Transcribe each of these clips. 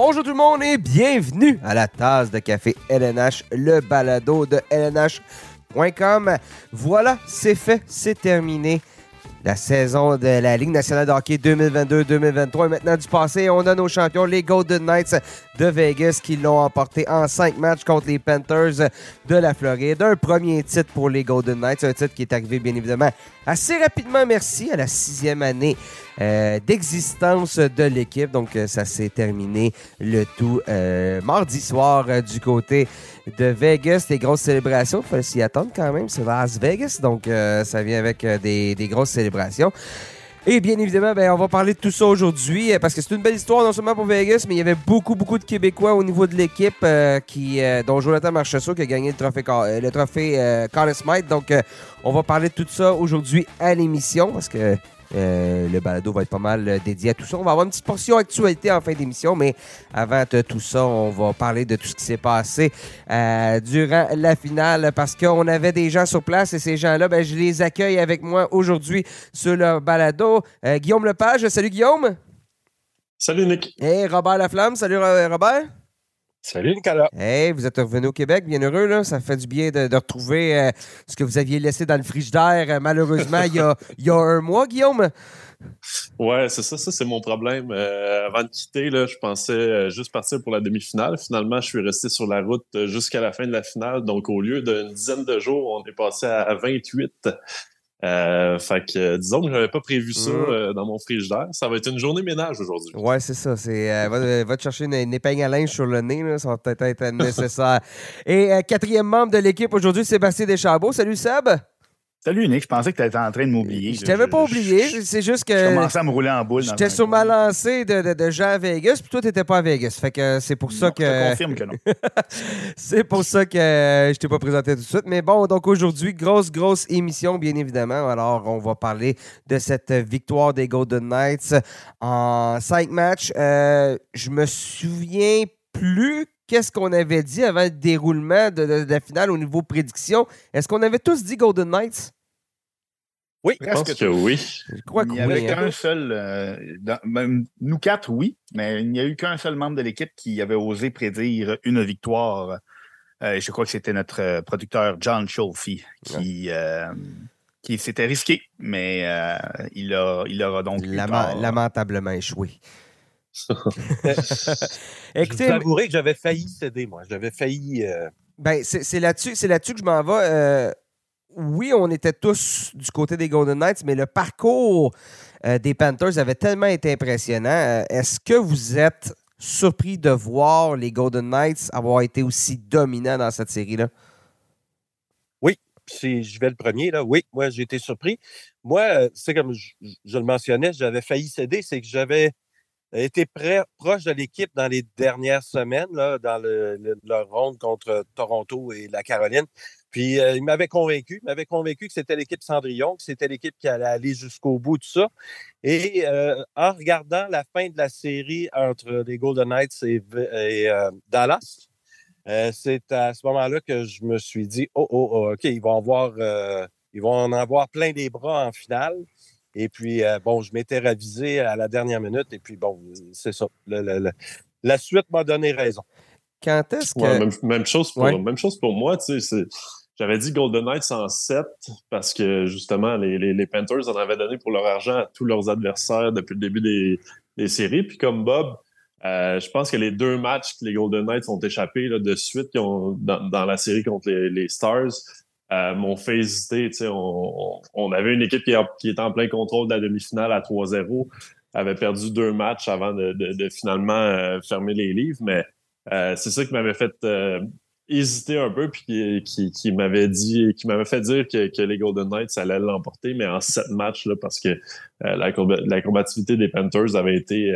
Bonjour tout le monde et bienvenue à la tasse de café LNH, le balado de LNH.com. Voilà, c'est fait, c'est terminé. La saison de la Ligue nationale de hockey 2022-2023 est maintenant du passé. On a nos champions, les Golden Knights de Vegas, qui l'ont emporté en cinq matchs contre les Panthers de la Floride. Un premier titre pour les Golden Knights, un titre qui est arrivé bien évidemment assez rapidement, merci, à la sixième année euh, d'existence de l'équipe. Donc, euh, ça s'est terminé le tout euh, mardi soir du côté de Vegas. Des grosses célébrations. Il fallait s'y attendre quand même. C'est Las Vegas. Donc, ça vient avec des, des, grosses célébrations. Et bien évidemment, ben, on va parler de tout ça aujourd'hui parce que c'est une belle histoire non seulement pour Vegas, mais il y avait beaucoup, beaucoup de Québécois au niveau de l'équipe qui, dont Jonathan Marchessault qui a gagné le trophée, le trophée. Donc, on va parler de tout ça aujourd'hui à l'émission parce que euh, le balado va être pas mal euh, dédié à tout ça. On va avoir une petite portion actualité en fin d'émission, mais avant de tout ça, on va parler de tout ce qui s'est passé euh, durant la finale parce qu'on avait des gens sur place et ces gens-là, ben, je les accueille avec moi aujourd'hui sur le balado. Guillaume Lepage, salut Guillaume. Salut Nick. Et Robert Laflamme, salut Robert. Salut Nicolas. Hey, vous êtes revenu au Québec, bien heureux, là. Ça fait du bien de, retrouver euh, ce que vous aviez laissé dans le frigidaire, euh, malheureusement, il, y a, il y a un mois, Guillaume. Ouais, c'est ça, ça c'est mon problème. Euh, avant de quitter, là, je pensais juste partir pour la demi-finale. Finalement, je suis resté sur la route jusqu'à la fin de la finale. Donc, au lieu d'une dizaine de jours, on est passé à 28. Euh, fait que euh, disons que j'avais pas prévu ça mm. euh, dans mon frigidaire. Ça va être une journée ménage aujourd'hui. Ouais, c'est ça. C'est, va, te chercher une, épingle à linge sur le nez, là, ça va peut-être être nécessaire. Et quatrième membre de l'équipe aujourd'hui, Sébastien Deschambault. Salut Seb! Salut Nick, je pensais que tu étais en train de m'oublier. Je t'avais pas oublié, c'est juste que. Je commençais à me rouler en boule. J'étais sur ma lancée de, de, de, gens à Vegas, puis toi, t'étais pas à Vegas. Fait que c'est pour ça que. Je te confirme que non. c'est pour ça que je t'ai pas présenté tout de suite. Mais bon, donc aujourd'hui, grosse, grosse émission, bien évidemment. Alors, on va parler de cette victoire des Golden Knights en cinq matchs. Euh, je me souviens plus qu'est-ce qu'on avait dit avant le déroulement de, la finale au niveau prédiction? Est-ce qu'on avait tous dit Golden Knights? Oui, je pense que, oui. Je crois il n'y avait qu'un hein. seul. Euh, nous quatre, oui, mais il n'y a eu qu'un seul membre de l'équipe qui avait osé prédire une victoire. Euh, je crois que c'était notre euh, producteur John Scholfi qui, qui s'était risqué, mais il, a, il aura donc. lamentablement échoué. Écoutez, je vous que j'avais failli céder, moi. J'avais failli. Ben, c'est là-dessus là que je m'en vais oui, on était tous du côté des Golden Knights, mais le parcours euh, des Panthers avait tellement été impressionnant. Euh, est-ce que vous êtes surpris de voir les Golden Knights avoir été aussi dominants dans cette série-là? Oui, si je vais le premier, là. Oui, moi, j'ai été surpris. Moi, euh, c'est comme je, le mentionnais, j'avais failli céder, c'est que j'avais été prêt, proche de l'équipe dans les dernières semaines, là, dans le, leur ronde contre Toronto et la Caroline. Puis euh, il m'avait convaincu, m'avait convaincu que c'était l'équipe Cendrillon, que c'était l'équipe qui allait aller jusqu'au bout, tout ça. Et euh, en regardant la fin de la série entre les Golden Knights et, euh, Dallas, c'est à ce moment-là que je me suis dit, oh, oh, oh OK, ils vont avoir, ils vont en avoir plein des bras en finale. Et puis, bon, je m'étais ravisé à la dernière minute. Et puis, bon, c'est ça. la suite m'a donné raison. Quand est-ce que. même, chose pour, même chose pour moi, tu sais. J'avais dit Golden Knights en 7 parce que justement, les, les, Panthers en avaient donné pour leur argent à tous leurs adversaires depuis le début des, des séries. Puis comme Bob, euh, je pense que les deux matchs que les Golden Knights ont échappé là, de suite ont, dans, dans, la série contre les, les Stars euh, m'ont fait hésiter. On, on, avait une équipe qui, qui, était en plein contrôle de la demi-finale à 3-0, avait perdu deux matchs avant de, de, de finalement euh, fermer les livres, mais euh, c'est ça qui m'avait fait hésité un peu, puis qui, qui, m'avait dit, qui m'avait fait dire que, que, les Golden Knights allaient l'emporter, mais en sept matchs, là, parce que euh, la, la, combativité des Panthers avait été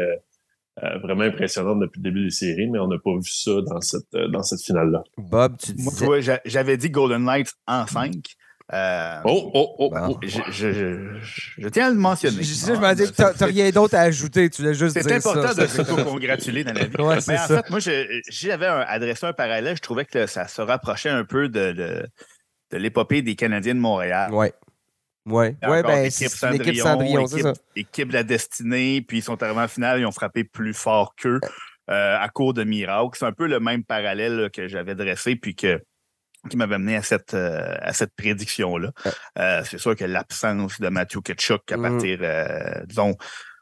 euh, euh, vraiment impressionnante depuis le début des séries, mais on n'a pas vu ça dans cette, dans cette finale-là. Bob, tu disais... Moi, j'avais dit Golden Knights en cinq. Euh, oh, oh, oh, oh. Je, tiens à le mentionner. Je, je, m'en dis que tu n'as rien d'autre à ajouter. Tu voulais juste C'est important de se congratuler dans la vie. Mais en fait, moi, j'avais adressé un parallèle. Je trouvais que ça se rapprochait un peu de, de, l'épopée des Canadiens de Montréal. Oui. Oui, ouais, ben, c'est l'équipe Cendrillon, ça. Équipe de la destinée, puis ils sont arrivés en finale, ils ont frappé plus fort qu'eux. à court de miracle. C'est un peu le même parallèle que j'avais dressé, puis que qui m'avait amené à cette, à cette prédiction-là. c'est sûr que l'absence de Matthew Ketchuk à mmh. partir, disons,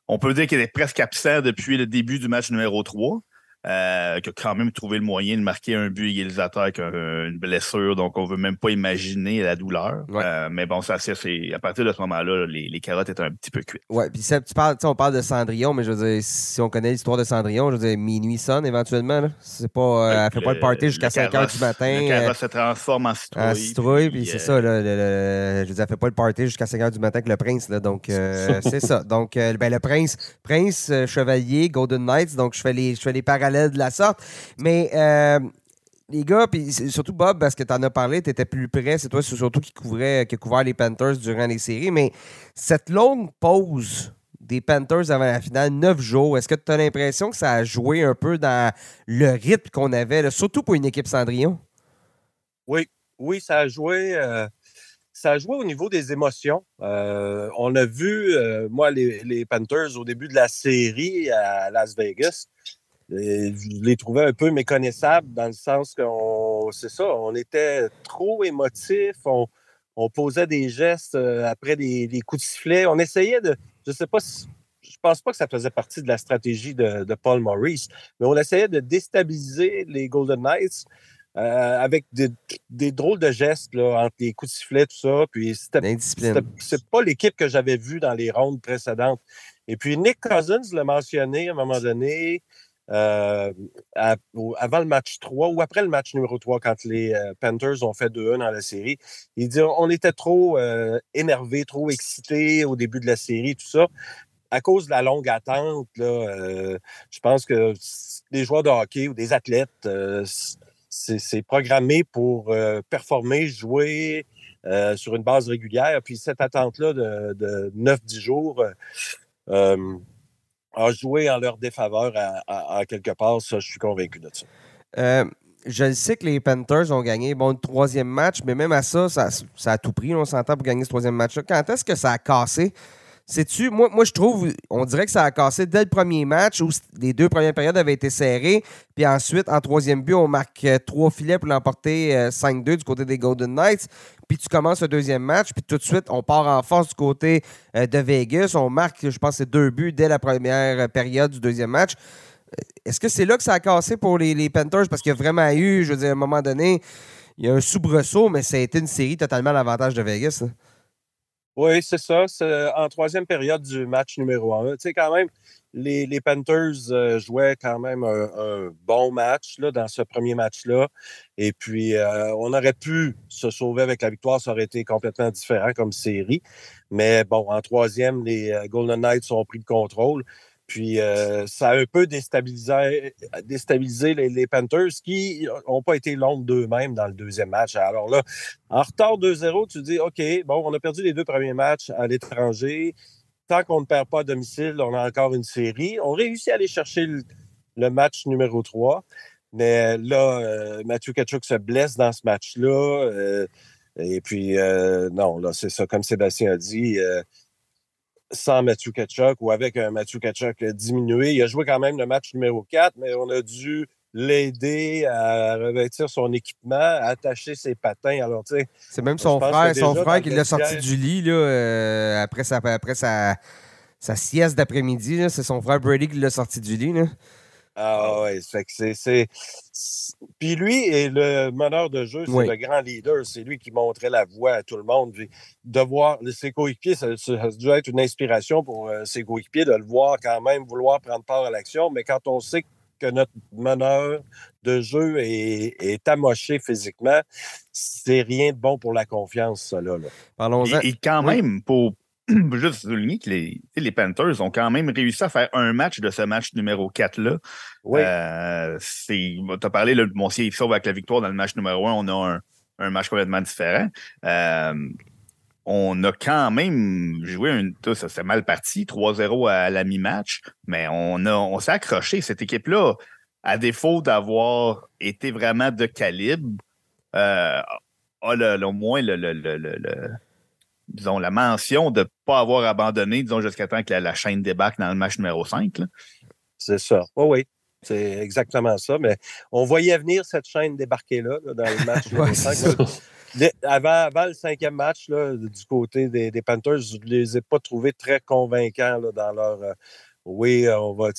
on peut dire qu'il est presque absent depuis le début du match numéro 3 euh, qui a quand même trouvé le moyen de marquer un but égalisateur avec une blessure. Donc, on ne veut même pas imaginer la douleur. Euh, mais bon, ça, c'est à partir de ce moment-là, les, carottes étaient un petit peu cuites. Oui, puis tu parles, on parle de Cendrillon, mais je veux dire, si on connaît l'histoire de Cendrillon, je veux dire, minuit sonne éventuellement. C'est pas, euh, elle fait pas le party jusqu'à 5 h du matin. Le carrosse se transforme en citrouille. En citrouille, puis c'est ça. Là, je veux dire, elle fait pas le party jusqu'à 5 h du matin avec le prince. Là, donc, c'est ça. Donc, ben, le prince, prince, chevalier, Golden Knights. Donc, je fais les, je fais les parallèles de la sorte. Mais euh, les gars, puis surtout Bob, parce que tu en as parlé, tu étais plus près, c'est toi surtout qui couvrait, qui couvert les Panthers durant les séries. Mais cette longue pause des Panthers avant la finale, neuf jours, est-ce que tu as l'impression que ça a joué un peu dans le rythme qu'on avait, surtout pour une équipe Cendrillon? Oui, oui, ça a joué. Euh, ça a joué au niveau des émotions. Euh, on a vu, moi, les, Panthers au début de la série à Las Vegas je les trouvais un peu méconnaissables dans le sens qu'on, c'est ça, on était trop émotifs, on, posait des gestes euh, après des, coups de sifflet. On essayait de, je sais pas je pense pas que ça faisait partie de la stratégie de, Paul Maurice, mais on essayait de déstabiliser les Golden Knights euh, avec des, drôles de gestes là, entre les coups de sifflet, tout ça. Puis c'était, c'est pas l'équipe que j'avais vue dans les rondes précédentes. Et puis Nick Cousins l'a mentionné à un moment donné. Euh, avant le match 3 ou après le match numéro 3, quand les euh, Panthers ont fait 2-1 dans la série. Il dit on était trop euh, énervés, trop excités au début de la série, tout ça. À cause de la longue attente, là, je pense que les joueurs de hockey ou des athlètes, c'est programmé pour performer, jouer sur une base régulière. Puis cette attente-là de, de 9-10 jours, a joué en leur défaveur à, quelque part. Ça, je suis convaincu de ça. Euh, je sais que les Panthers ont gagné bon, le troisième match, mais même à ça, ça, a tout pris. On s'entend pour gagner ce troisième match-là. Quand est-ce que ça a cassé? Sais-tu, moi, je trouve, on dirait que ça a cassé dès le premier match où les deux premières périodes avaient été serrées. Puis ensuite, en troisième but, on marque euh, trois filets pour l'emporter 5-2 euh, du côté des Golden Knights. Puis tu commences le deuxième match, puis tout de suite, on part en force du côté euh, de Vegas. On marque, je pense, deux buts dès la première période du deuxième match. Est-ce que c'est là que ça a cassé pour les, Panthers? Parce qu'il y a vraiment eu, je veux dire, à un moment donné, il y a un soubresaut, mais ça a été une série totalement à l'avantage de Vegas. Oui, c'est ça. C'est en troisième période du match numéro un. Tu sais, quand même, les, Panthers euh, jouaient quand même un, bon match dans ce premier match-là. Et puis, euh, on aurait pu se sauver avec la victoire. Ça aurait été complètement différent comme série. Mais bon, en troisième, les euh, Golden Knights ont pris le contrôle. Puis euh, ça a un peu déstabilisé, les, Panthers qui n'ont pas été longs d'eux-mêmes dans le deuxième match. Alors là, en retard 2-0, tu dis OK, bon, on a perdu les deux premiers matchs à l'étranger. Tant qu'on ne perd pas à domicile, on a encore une série. On réussit à aller chercher le, match numéro 3. Mais là, euh, Matthew Kachuk se blesse dans ce match-là. Euh, et puis, non, là, c'est ça, comme Sébastien a dit sans Matthew Kachuk ou avec un Matthew Kachuk diminué. Il a joué quand même le match numéro 4, mais on a dû l'aider à revêtir son équipement, à attacher ses patins. Alors, c'est même son frère, son frère qui l'a sorti du lit là, euh, après, sa, après sa, sa sieste d'après-midi. C'est son frère Brady qui l'a sorti du lit. Là. Ah ouais, c'est. Puis lui est le meneur de jeu, c'est le grand leader. C'est lui qui montrait la voie à tout le monde. de voir ses coéquipiers, ça, doit être une inspiration pour euh, ses coéquipiers de le voir quand même vouloir prendre part à l'action. Mais quand on sait que notre meneur de jeu est, est amoché physiquement, c'est rien de bon pour la confiance, ça. Là, Et, quand même, pour, juste souligner que les, les, Panthers ont quand même réussi à faire un match de ce match numéro 4-là. Oui. Euh, tu as parlé, de mon s'il sauve avec la victoire dans le match numéro 1, on a un, match complètement différent. Euh, on a quand même joué un. Ça s'est mal parti, 3-0 à la mi-match, mais on, a, on s'est accroché. Cette équipe-là, à défaut d'avoir été vraiment de calibre, euh, a au moins le disons, la mention de ne pas avoir abandonné, disons, jusqu'à temps que la, chaîne débarque dans le match numéro 5. C'est ça. oui. C'est exactement ça. Mais on voyait venir cette chaîne débarquer là, dans le match. avant, le cinquième match, du côté des, Panthers, je ne les ai pas trouvés très convaincants dans leur. Euh, oui, on va,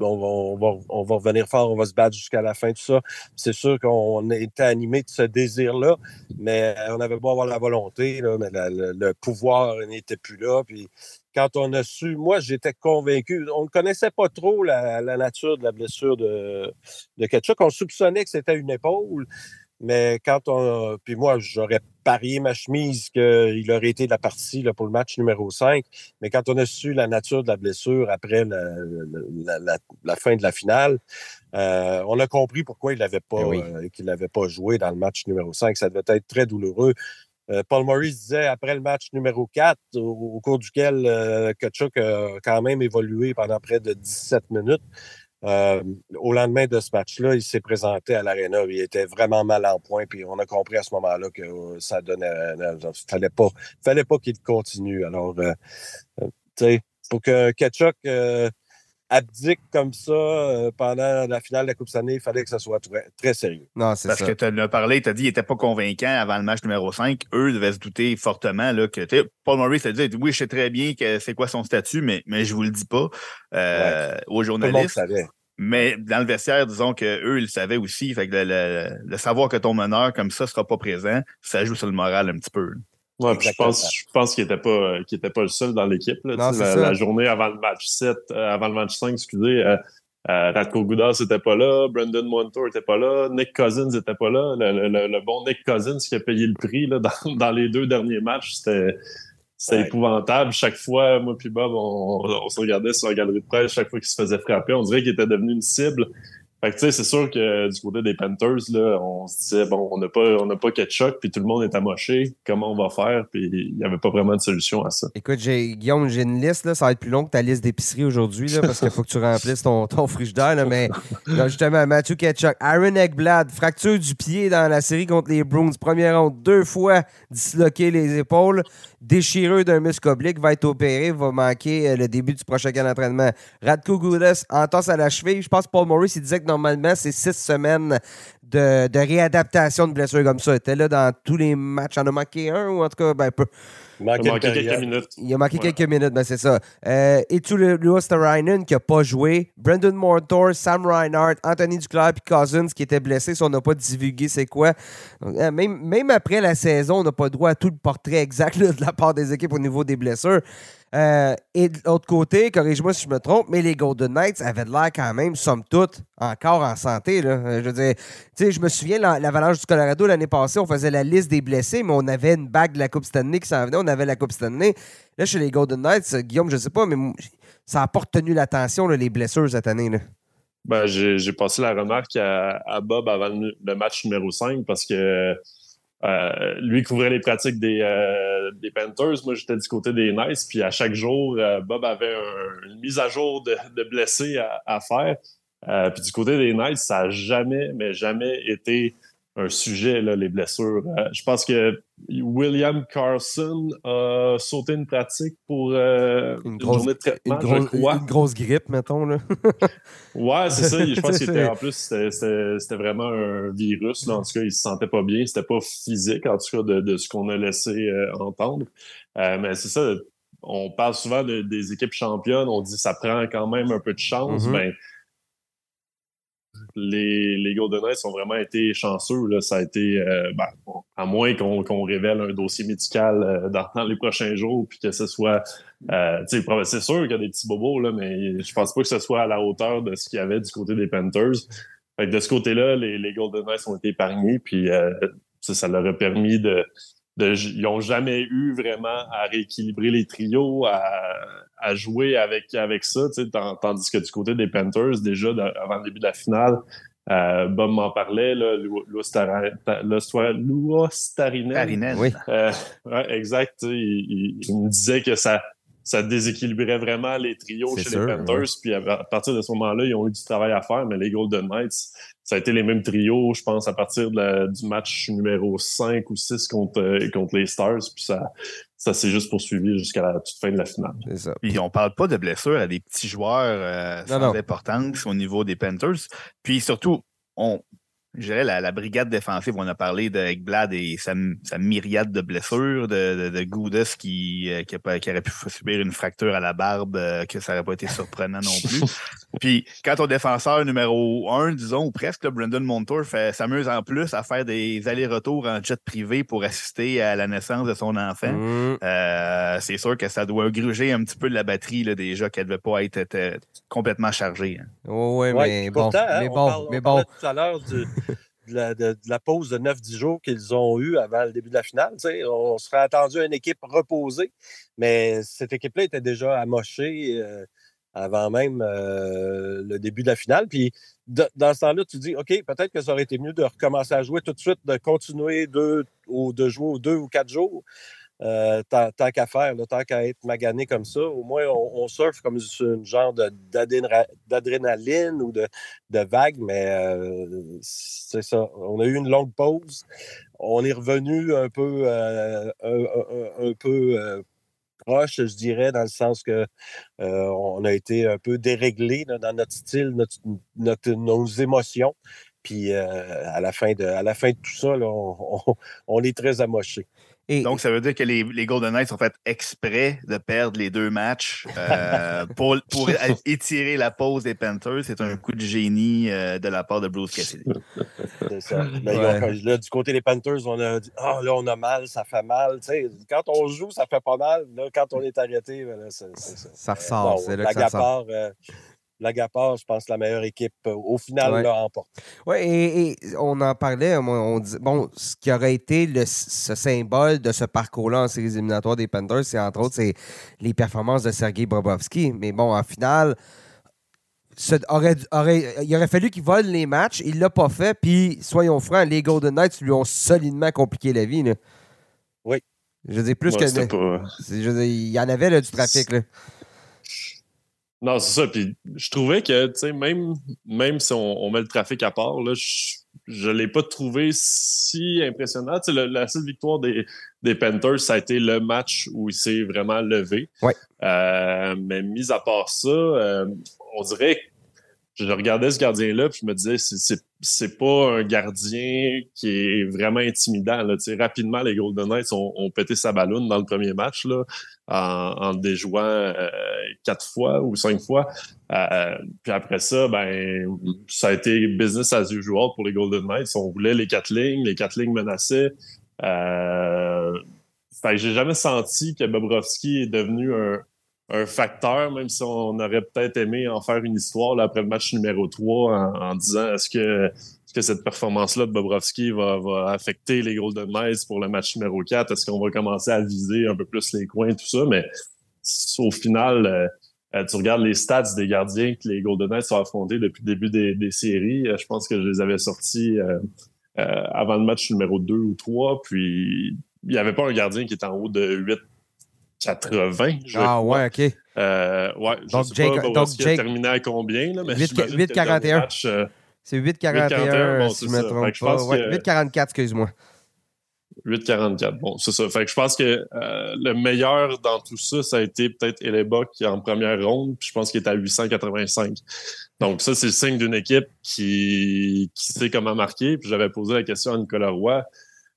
on va, on, va, revenir fort, on va se battre jusqu'à la fin, tout ça. C'est sûr qu'on était animé de ce désir-là, mais on avait beau avoir la volonté, mais le, pouvoir n'était plus là. Puis quand on a su, moi, j'étais convaincu. On ne connaissait pas trop la, nature de la blessure de, de Ketchuk. On soupçonnait que c'était une épaule. Mais quand on. Puis moi, j'aurais parié ma chemise qu'il aurait été de la partie là, pour le match numéro 5. Mais quand on a su la nature de la blessure après la, fin de la finale, euh, on a compris pourquoi il n'avait pas, eh euh, qu'il pas joué dans le match numéro 5. Ça devait être très douloureux. Euh, Paul Maurice disait après le match numéro 4, au, cours duquel Kachuk a quand même évolué pendant près de 17 minutes. Euh, au lendemain de ce match-là, il s'est présenté à l'Arena. Il était vraiment mal en point. Puis on a compris à ce moment-là que euh, ça donnait. Il euh, fallait pas, fallait pas qu'il continue. Alors, tu sais, pour que Ketchuk abdique comme ça pendant la finale de la Coupe Stanley, il fallait que ça soit très, sérieux. Non, c'est Parce que tu as parlé, tu as dit qu'il n'était pas convaincant avant le match numéro 5. Eux devaient se douter fortement là, que Paul Maurice a dit Oui, je sais très bien que c'est quoi son statut, mais, mais je ne vous le dis pas aux journalistes. Mais dans le vestiaire, disons qu'eux, ils le savaient aussi. Fait que le, savoir que ton meneur comme ça ne sera pas présent, ça joue sur le moral un petit peu. Ouais, je pense, je pense qu'il n'était pas, était pas le seul dans l'équipe. La, la, journée avant le match 7, euh, avant le match 5, excusez, euh, euh, Radko Goudas n'était pas là, Brendan Montour n'était pas là, Nick Cousins n'était pas là. Le, bon Nick Cousins qui a payé le prix là, dans, dans les deux derniers matchs, c'était c'était épouvantable. Chaque fois, moi puis Bob, on, se regardait sur la galerie de presse chaque fois qu'il se faisait frapper. On dirait qu'il était devenu une cible. Fait que, tu sais, c'est sûr que du côté des Panthers, là, on se disait, bon, on n'a pas, on n'a pas Ketchuk, puis tout le monde est amoché. Comment on va faire? Puis il n'y avait pas vraiment de solution à ça. Écoute, j'ai, Guillaume, j'ai une liste, là, ça va être plus long que ta liste d'épicerie aujourd'hui, là, parce qu'il faut que tu remplisses ton, ton frigidaire, là, mais justement, Matthew Ketchuk, Aaron Eggblad, fracture du pied dans la série contre les Bruins, première ronde, deux fois disloqué les épaules, déchireux d'un muscle oblique, va être opéré, va manquer euh, le début du prochain camp d'entraînement. Radko Goudas, entorse à la cheville. Je pense que Paul Morris, il disait que normalement, c'est six semaines de, réadaptation de blessures comme ça. Il était là dans tous les matchs. En a manqué un, ou en tout cas, ben, peu. Il a manqué quelques minutes. Il a manqué quelques minutes, ben c'est ça. Euh, et tout le Luosterainen qui n'a pas joué? Brendan Mortor, Sam Reinhardt, Anthony Duclair et Cousins qui étaient blessés. Si on n'a pas divulgué c'est quoi. Euh, même, même après la saison, on n'a pas droit à tout le portrait exact de la part des équipes au niveau des blessures. Euh, et de l'autre côté, corrige-moi si je me trompe, mais les Golden Knights avaient de l'air quand même, somme toute, encore en santé. Là. Euh, je veux dire, je me souviens, l'Avalanche du Colorado l'année passée, on faisait la liste des blessés, mais on avait une bague de la Coupe Stanley qui s'en venait, on avait la Coupe Stanley. Là, chez les Golden Knights, euh, Guillaume, je sais pas, mais ça n'a pas retenu l'attention, les blessures cette année. Là. Ben, j'ai passé la remarque à, Bob avant le match numéro 5 parce que euh, lui couvrait les pratiques des, euh, des Panthers. Moi, j'étais du côté des Nice. Puis à chaque jour, euh, Bob avait une mise à jour de, blessés à, faire. puis du côté des Nice, ça n'a jamais, mais jamais été un sujet, là, les blessures. Euh, je pense que William Carson a sauté une pratique pour euh, une, grosse, journée de traitement, une, grosse grippe, mettons. Là. ouais, c'est ça. Je pense qu'en plus, c'était vraiment un virus. Là. En tout cas, il se sentait pas bien. C'était pas physique, en tout cas, de, ce qu'on a laissé euh, entendre. mais c'est ça. On parle souvent des équipes championnes. On dit que ça prend quand même un peu de chance. mais ben, les, les Golden Knights ont vraiment été chanceux. Là. Ça a été, euh, ben, à moins qu'on révèle un dossier médical euh, dans, les prochains jours, puis que ce soit. Euh, c'est sûr qu'il y a des petits bobos, là, mais je pense pas que ce soit à la hauteur de ce qu'il y avait du côté des Panthers. de ce côté-là, les, les, Golden Knights ont été épargnés, puis ça, ça leur a permis de, ils n'ont jamais eu vraiment à rééquilibrer les trios, à, à jouer avec, avec ça, tandis que du côté des Panthers, déjà avant le début de la finale, euh, Bob m'en parlait, là, Starinen. Oui. Euh, exact. Il, il, me disait que ça, ça déséquilibrait vraiment les trios chez les Panthers. Puis à, partir de ce moment-là, ils ont eu du travail à faire, mais les Golden Knights, ça a été les mêmes trios, je pense, à partir du match numéro 5 ou 6 contre, contre les Stars. Puis ça, ça s'est juste poursuivi jusqu'à la toute fin de la finale. C'est ça. Puis on parle pas de blessures à des petits joueurs euh, sans importance au niveau des Panthers. Puis surtout, on, je dirais, la, brigade défensive, on a parlé de Ekblad et sa, myriade de blessures, de, de, Goudas qui, euh, qui, aurait pu subir une fracture à la barbe, euh, que ça n'aurait pas été surprenant non plus. Puis, quand ton défenseur numéro un, disons, ou presque, le Brendan Montour s'amuse en plus à faire des allers-retours en jet privé pour assister à la naissance de son enfant, mmh. euh, c'est sûr que ça doit gruger un petit peu de la batterie là, déjà, qu'elle ne devait pas être, complètement chargée. Hein. oui, mais, bon, hein, mais bon, mais bon. tout à l'heure de la, pause de 9-10 jours qu'ils ont eu avant le début de la finale. On serait attendu à une équipe reposée, mais cette équipe-là était déjà amochée euh, avant même euh, le début de la finale. Puis dans ce temps-là, tu dis, OK, peut-être que ça aurait été mieux de recommencer à jouer tout de suite, de continuer deux, ou de jouer deux ou quatre jours. Euh, tant, qu'à faire, tant qu'à être magané comme ça, au moins on, surfe comme une genre d'adrénaline ou de, de, vague, mais euh, c'est ça. On a eu une longue pause. On est revenu un peu, euh, un, peu proche, je dirais, dans le sens que on a été un peu déréglé dans notre style, nos émotions. Puis à, la fin de, à la fin de tout ça, on, est très amoché. Donc, ça veut dire que les, les, Golden Knights ont fait exprès de perdre les deux matchs euh, pour, pour étirer la pause des Panthers. C'est un coup de génie euh, de la part de Bruce Cassidy. C'est ça. là, du côté des Panthers, on a dit Ah, là, on a mal, ça fait mal. quand on joue, ça fait pas mal. Là, quand on est arrêté, ben c'est ça. Ça ressort. c'est là que ça ressort. Euh, Lagapar, je pense, la meilleure équipe euh, au final l'a emporté. Oui, et, on en parlait. On, dit, bon, ce qui aurait été le, ce symbole de ce parcours-là en séries éliminatoires des Panthers, c'est entre autres c'est les performances de Sergei Bobrovski. Mais bon, en finale, aurait, il aurait fallu qu'il vole les matchs. Il l'a pas fait. Puis, soyons francs, les Golden Knights lui ont solidement compliqué la vie. Oui. Je dis plus que. je il y en avait là, du trafic. Là. Non, c'est ça. Puis je trouvais que, tu sais, même, même si on, met le trafic à part, là, je ne l'ai pas trouvé si impressionnant. Tu sais, la seule victoire des, des Panthers, ça a été le match où il s'est vraiment levé. Ouais. Euh, mais mis à part ça, euh, on dirait que je regardais ce gardien-là, puis je me disais, c'est pas un gardien qui est vraiment intimidant. Là. rapidement, les Golden Knights ont, pété sa ballonne dans le premier match là, en, en déjouant euh, quatre fois ou cinq fois. Euh, puis après ça, ben ça a été business as usual pour les Golden Knights. On voulait les quatre lignes, les quatre lignes menaçaient. Euh, j'ai jamais senti que Bobrovski est devenu un, un facteur, même si on aurait peut-être aimé en faire une histoire après le match numéro 3 en, disant est-ce que, que cette performance-là de Bobrovski va, va, affecter les Golden Knights pour le match numéro 4? Est-ce qu'on va commencer à viser un peu plus les coins, tout ça? Mais au final, euh, tu regardes les stats des gardiens que les Golden Knights ont affrontés depuis le début des, séries. Euh, je pense que je les avais sortis euh, avant le match numéro 2 ou 3. Puis il n'y avait pas un gardien qui était en haut de 8 80. Je ah ouais, OK. Euh, ouais, je donc, sais Jake, pas donc Jake, a terminé à combien, là, mais 8-41. Euh, c'est 8-41, si je me trompe pas. Ouais, 8-44, excuse-moi. 8-44, bon, c'est ça. Fait que je pense que euh, le meilleur dans tout ça, ça a été peut-être Eleba qui est en première ronde, puis je pense qu'il est à 885. Donc ça, c'est le signe d'une équipe qui, qui sait comment marquer. Puis j'avais posé la question à Nicolas Roy.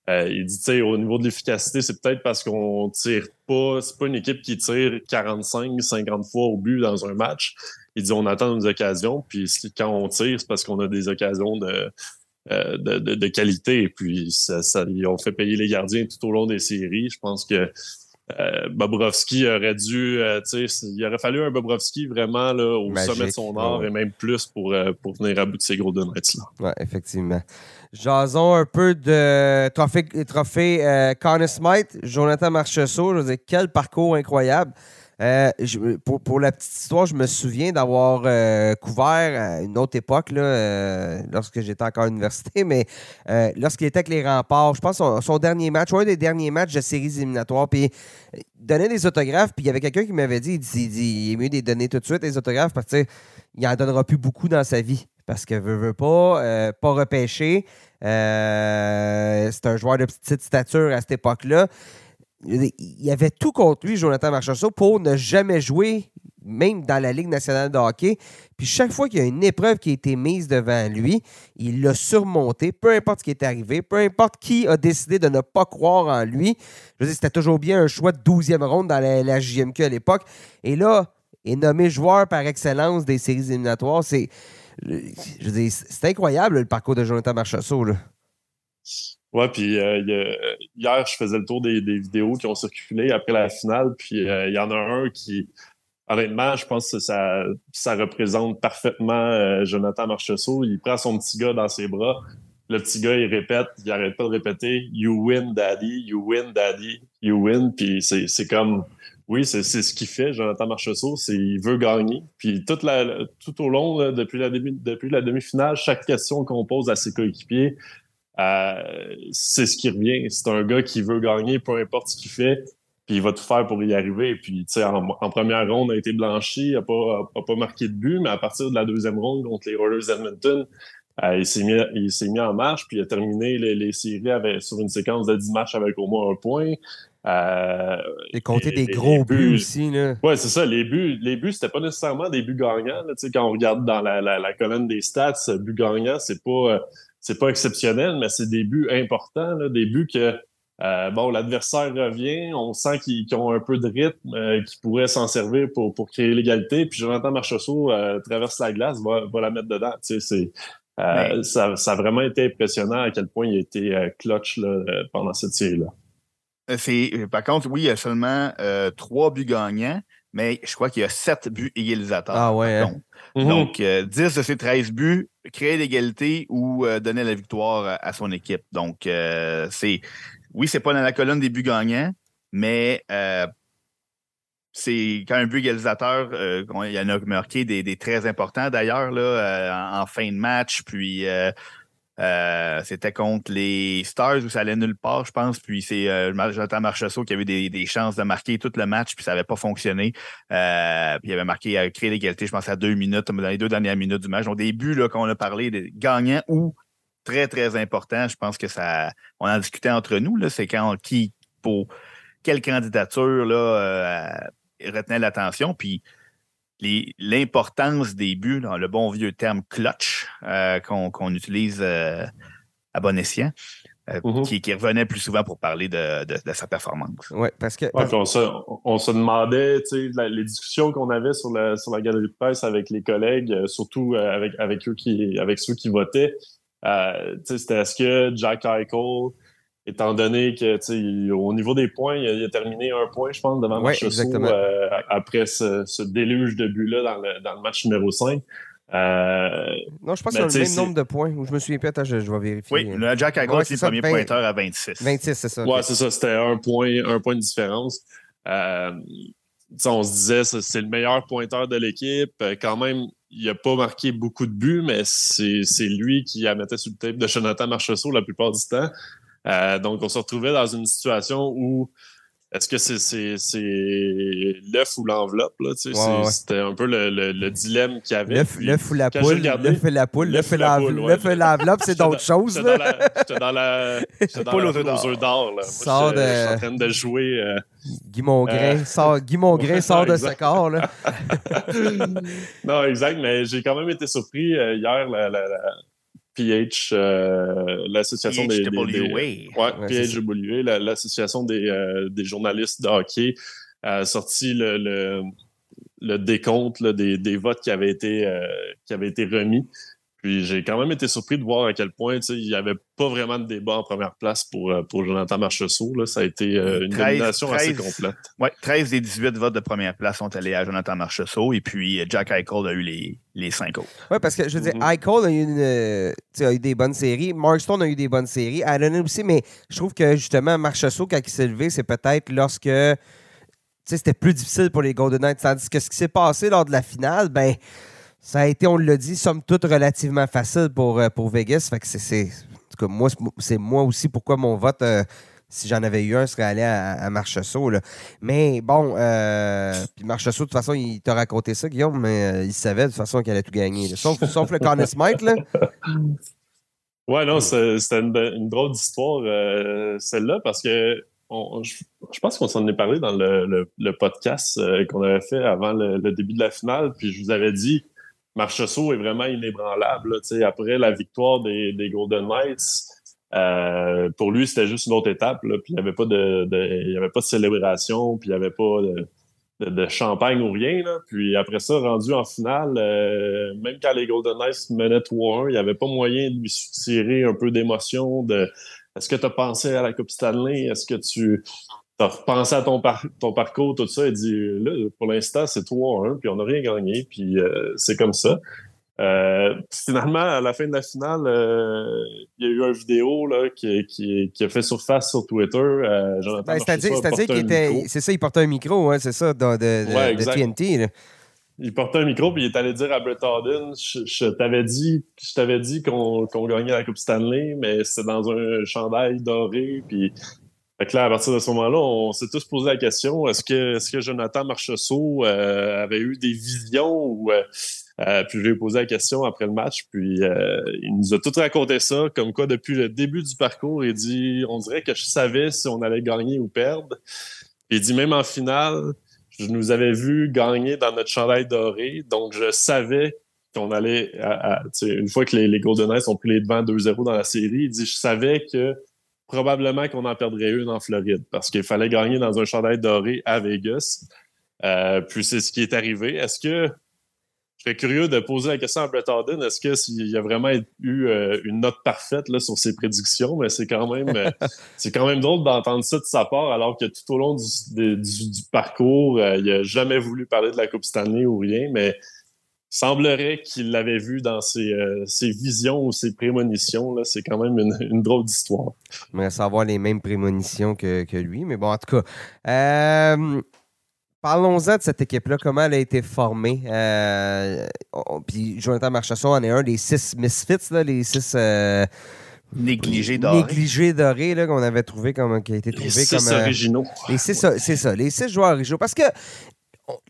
Euh, il dit, tu sais, au niveau de l'efficacité, c'est peut-être parce qu'on tire pas, c'est pas une équipe qui tire 45, 50 fois au but dans un match. Il dit, on attend nos occasions, puis quand on tire, c'est parce qu'on a des occasions de, euh, de, qualité. Et puis, ça, ça, ils ont fait payer les gardiens tout au long des séries. Je pense que euh, Bobrovski aurait dû, tu sais, il aurait fallu un Bobrovski vraiment là, au sommet de son art et même plus pour, pour venir à bout de ces gros donuts là. Oui, effectivement. Jason un peu de trophée, trophée euh, Conn Smith, Jonathan Marchessault. Je veux dire, quel parcours incroyable. Euh, pour, la petite histoire, je me souviens d'avoir euh, couvert à une autre époque, là, lorsque j'étais encore à l'université, mais lorsqu'il était avec les remparts, je pense son, son dernier match, un des derniers matchs de séries éliminatoires, puis il donnait des autographes, puis il y avait quelqu'un qui m'avait dit, il, dit, il, est mieux de les donner tout de suite, les autographes, parce qu'il n'en donnera plus beaucoup dans sa vie parce que veut, veut pas, euh, pas repêcher. Euh, c'est un joueur de petite stature à cette époque-là. il avait tout contre lui, Jonathan Marchessault, pour ne jamais jouer, même dans la Ligue nationale de hockey. Puis chaque fois qu'il y a une épreuve qui a été mise devant lui, il l'a surmonté, peu importe ce qui est arrivé, peu importe qui a décidé de ne pas croire en lui. Je veux dire, c'était toujours bien un choix de 12e ronde dans la, JMQ à l'époque. Et là, il est nommé joueur par excellence des séries éliminatoires. C'est, c'est incroyable le parcours de Jonathan Marchessault. Ouais, puis euh, hier, je faisais le tour des, vidéos qui ont circulé après la finale, puis euh, il y en a un qui, honnêtement, je pense que ça, ça représente parfaitement euh, Jonathan Marchessault. Il prend son petit gars dans ses bras. Le petit gars, il répète, il arrête pas de répéter You win, daddy, you win, daddy, you win. Puis c'est comme, oui, c'est ce qu'il fait, Jonathan Marchessault, c'est il veut gagner. Puis tout au long, depuis la demi-finale, chaque question qu'on pose à ses coéquipiers, euh, c'est ce qui revient. C'est un gars qui veut gagner, peu importe ce qu'il fait, puis il va tout faire pour y arriver. Puis, tu sais, en, première ronde, a été blanchi, n'a pas, pas marqué de but, mais à partir de la deuxième ronde contre les Oilers Edmonton, euh, il s'est mis, mis en marche, puis il a terminé les, séries avec, sur une séquence de 10 matchs avec au moins un point. Euh, et compter des gros buts, aussi. Là. Ouais, c'est ça. Les buts, les buts, c'était pas nécessairement des buts gagnants. Là, quand on regarde dans la, la, colonne des stats, but gagnant, c'est pas c'est pas exceptionnel, mais c'est des buts importants, là, des buts que euh, bon, l'adversaire revient, on sent qu'ils ont un peu de rythme, euh, qu'ils pourraient s'en servir pour, pour créer l'égalité. Puis Jonathan Marchessault euh, traverse la glace, va, va la mettre dedans. Tu sais, c'est, ça, ça, a vraiment été impressionnant à quel point il a été clutch là, pendant cette série-là. Par contre, oui, il y a seulement trois buts gagnants, mais je crois qu'il y a sept buts égalisateurs. Ah ouais. Hein? Donc, 10 mhm. de ces 13 buts créer l'égalité ou donner la victoire à, son équipe. Donc, c'est oui, c'est pas dans la colonne des buts gagnants, mais euh, c'est quand un but égalisateur, euh, il y en a marqué des, très importants d'ailleurs euh, en, fin de match. Puis c'était contre les Stars où ça allait nulle part, je pense. Puis c'est Jonathan Marchessault qui avait des, des, chances de marquer tout le match, puis ça n'avait pas fonctionné. puis il avait marqué à créer l'égalité, je pense, à deux minutes, dans les deux dernières minutes du match. Donc des buts qu'on a parlé, de gagnants ou très, très important. Je pense que ça. On en discutait entre nous, c'est quand qui, pour quelle candidature là, euh, retenait l'attention. Puis l'importance des buts, dans le bon vieux terme clutch euh, qu'on utilise euh, à bon escient. Mm-hmm. qui, revenait plus souvent pour parler de, sa performance. Oui, parce que. on, se, demandait, les discussions qu'on avait sur la, sur la galerie de presse avec les collègues, surtout avec, avec, eux qui, avec ceux qui votaient, euh, c'était est-ce que Jack Eichel, étant donné que au niveau des points, il a, terminé un point, je pense, devant ouais, euh, après ce, déluge de buts-là dans le, dans le, match numéro 5. Euh, non, je pense que c'est le même nombre de points. Je me souviens attends, je, vais vérifier. Oui, le Jack Eichel, c'est le premier pointeur à 26. 26, c'est ça. Ouais, c'est ça. C'était un point, un point de différence. Euh, on se disait, c'est le meilleur pointeur de l'équipe. Quand même, il n'a pas marqué beaucoup de buts, mais c'est lui qui a mettait sur le tape de Jonathan Marchessault la plupart du temps. Euh, donc, on se retrouvait dans une situation où est-ce que c'est l'œuf ou l'enveloppe? C'était un peu le, le, dilemme qu'il y avait. L'œuf ou la poule. L'œuf et la poule. L'œuf et l'enveloppe, c'est d'autres choses. J'étais dans la, poule aux œufs d'or. Je suis en train de jouer. Euh, Guy Mongrain, euh, sort, Guy Mongrain sort de ce corps. Là. non, exact, mais j'ai quand même été surpris euh, hier. La, la, PH, euh, l'association des, des, ouais, PHW, l'association des, euh, des, journalistes de hockey, a sorti le, le, le décompte des, des, votes qui avaient été, euh, qui avaient été remis. Puis j'ai quand même été surpris de voir à quel point il n'y avait pas vraiment de débat en première place pour, euh, pour Jonathan Marchessault. Là. Ça a été euh, une nomination assez complète. Oui, 13 des 18 votes de première place sont allés à Jonathan Marchessault et puis euh, Jack Eichel a eu les, les 5 autres. Oui, parce que je veux dire, mm-hmm. Eichel a eu, une, a eu des bonnes séries. Mark Stone a eu des bonnes séries. Allen aussi, mais je trouve que justement, Marchessault, quand il s'est levé, c'est peut-être lorsque c'était plus difficile pour les Golden Knights. Tandis que ce qui s'est passé lors de la finale, ben ça a été, on l'a dit, somme toute relativement facile pour, euh, pour Vegas. Que c'est, en tout cas, moi, c'est moi aussi pourquoi mon vote, euh, si j'en avais eu un, serait allé à, à Marcheseau. Mais bon, euh, puis Marcheseau, de toute façon, il t'a raconté ça, Guillaume, mais il savait de toute façon qu'il allait tout gagner. Sauf, le Conn Smith, là. Ouais, non, c'était une, drôle d'histoire, celle-là, parce que je, pense qu'on s'en est parlé dans le, podcast qu'on avait fait avant le, début de la finale, puis je vous avais dit, Marchessault est vraiment inébranlable. après la victoire des, Golden Knights, euh, pour lui, c'était juste une autre étape. il n'y avait, pas de, avait pas de célébration, puis il n'y avait pas de, champagne ou rien. Puis après ça, rendu en finale, euh, même quand les Golden Knights menaient 3-1, il n'y avait pas moyen de lui soutirer un peu d'émotion, est-ce que tu as pensé à la Coupe Stanley? Est-ce que tu as repensé à ton, ton parcours, tout ça? Il dit, là, pour l'instant, c'est 3-1, puis on n'a rien gagné, puis euh, c'est comme ça. Euh, finalement, à la fin de la finale, euh, il y a eu une vidéo là, qui, qui, qui, a fait surface sur Twitter. Ben, C'est-à-dire qu'il était. C'est ça, il portait un micro, hein, c'est ça, de, de, TNT. Il portait un micro puis il est allé dire à Brett Harden Je, t'avais dit, je t'avais dit qu'on gagnait la Coupe Stanley, mais c'était dans un chandail doré. Puis fait là, à partir de ce moment-là, on s'est tous posé la question est-ce que, est-ce que Jonathan Marchessault euh, avait eu des visions ou euh, euh, puis je lui ai posé la question après le match, puis il nous a tout raconté ça, comme quoi depuis le début du parcours, il dit on dirait que je savais si on allait gagner ou perdre. il dit même en finale, je nous avais vu gagner dans notre chandail doré, donc je savais qu'on allait, une fois que les, Golden Knights ont pris les devants 2-0 dans la série, il dit je savais que probablement qu'on en perdrait une en Floride parce qu'il fallait gagner dans un chandail doré à Vegas. Euh, puis c'est ce qui est arrivé. Est-ce que je serais curieux de poser la question à Brett Harden. Est-ce qu'il y a vraiment eu euh, une note parfaite là, sur ses prédictions? Mais c'est quand même euh, c'est quand même drôle d'entendre ça de sa part, alors que tout au long du, parcours, euh, il n'a jamais voulu parler de la Coupe Stanley ou rien, mais semblerait qu'il l'avait vu dans ses, visions ou ses prémonitions. C'est quand même une, drôle d'histoire. va savoir les mêmes prémonitions que, que, lui, mais bon, en tout cas. Parlons-en de cette équipe-là, comment elle a été formée? Euh, puis Jonathan Marchasson en est un des six misfits, les six. Euh, négligés dorés. Négligés dorés qu'on avait trouvé comme qui a été trouvé les six comme. originaux. Les six, c'est ça, les six joueurs originaux. Parce que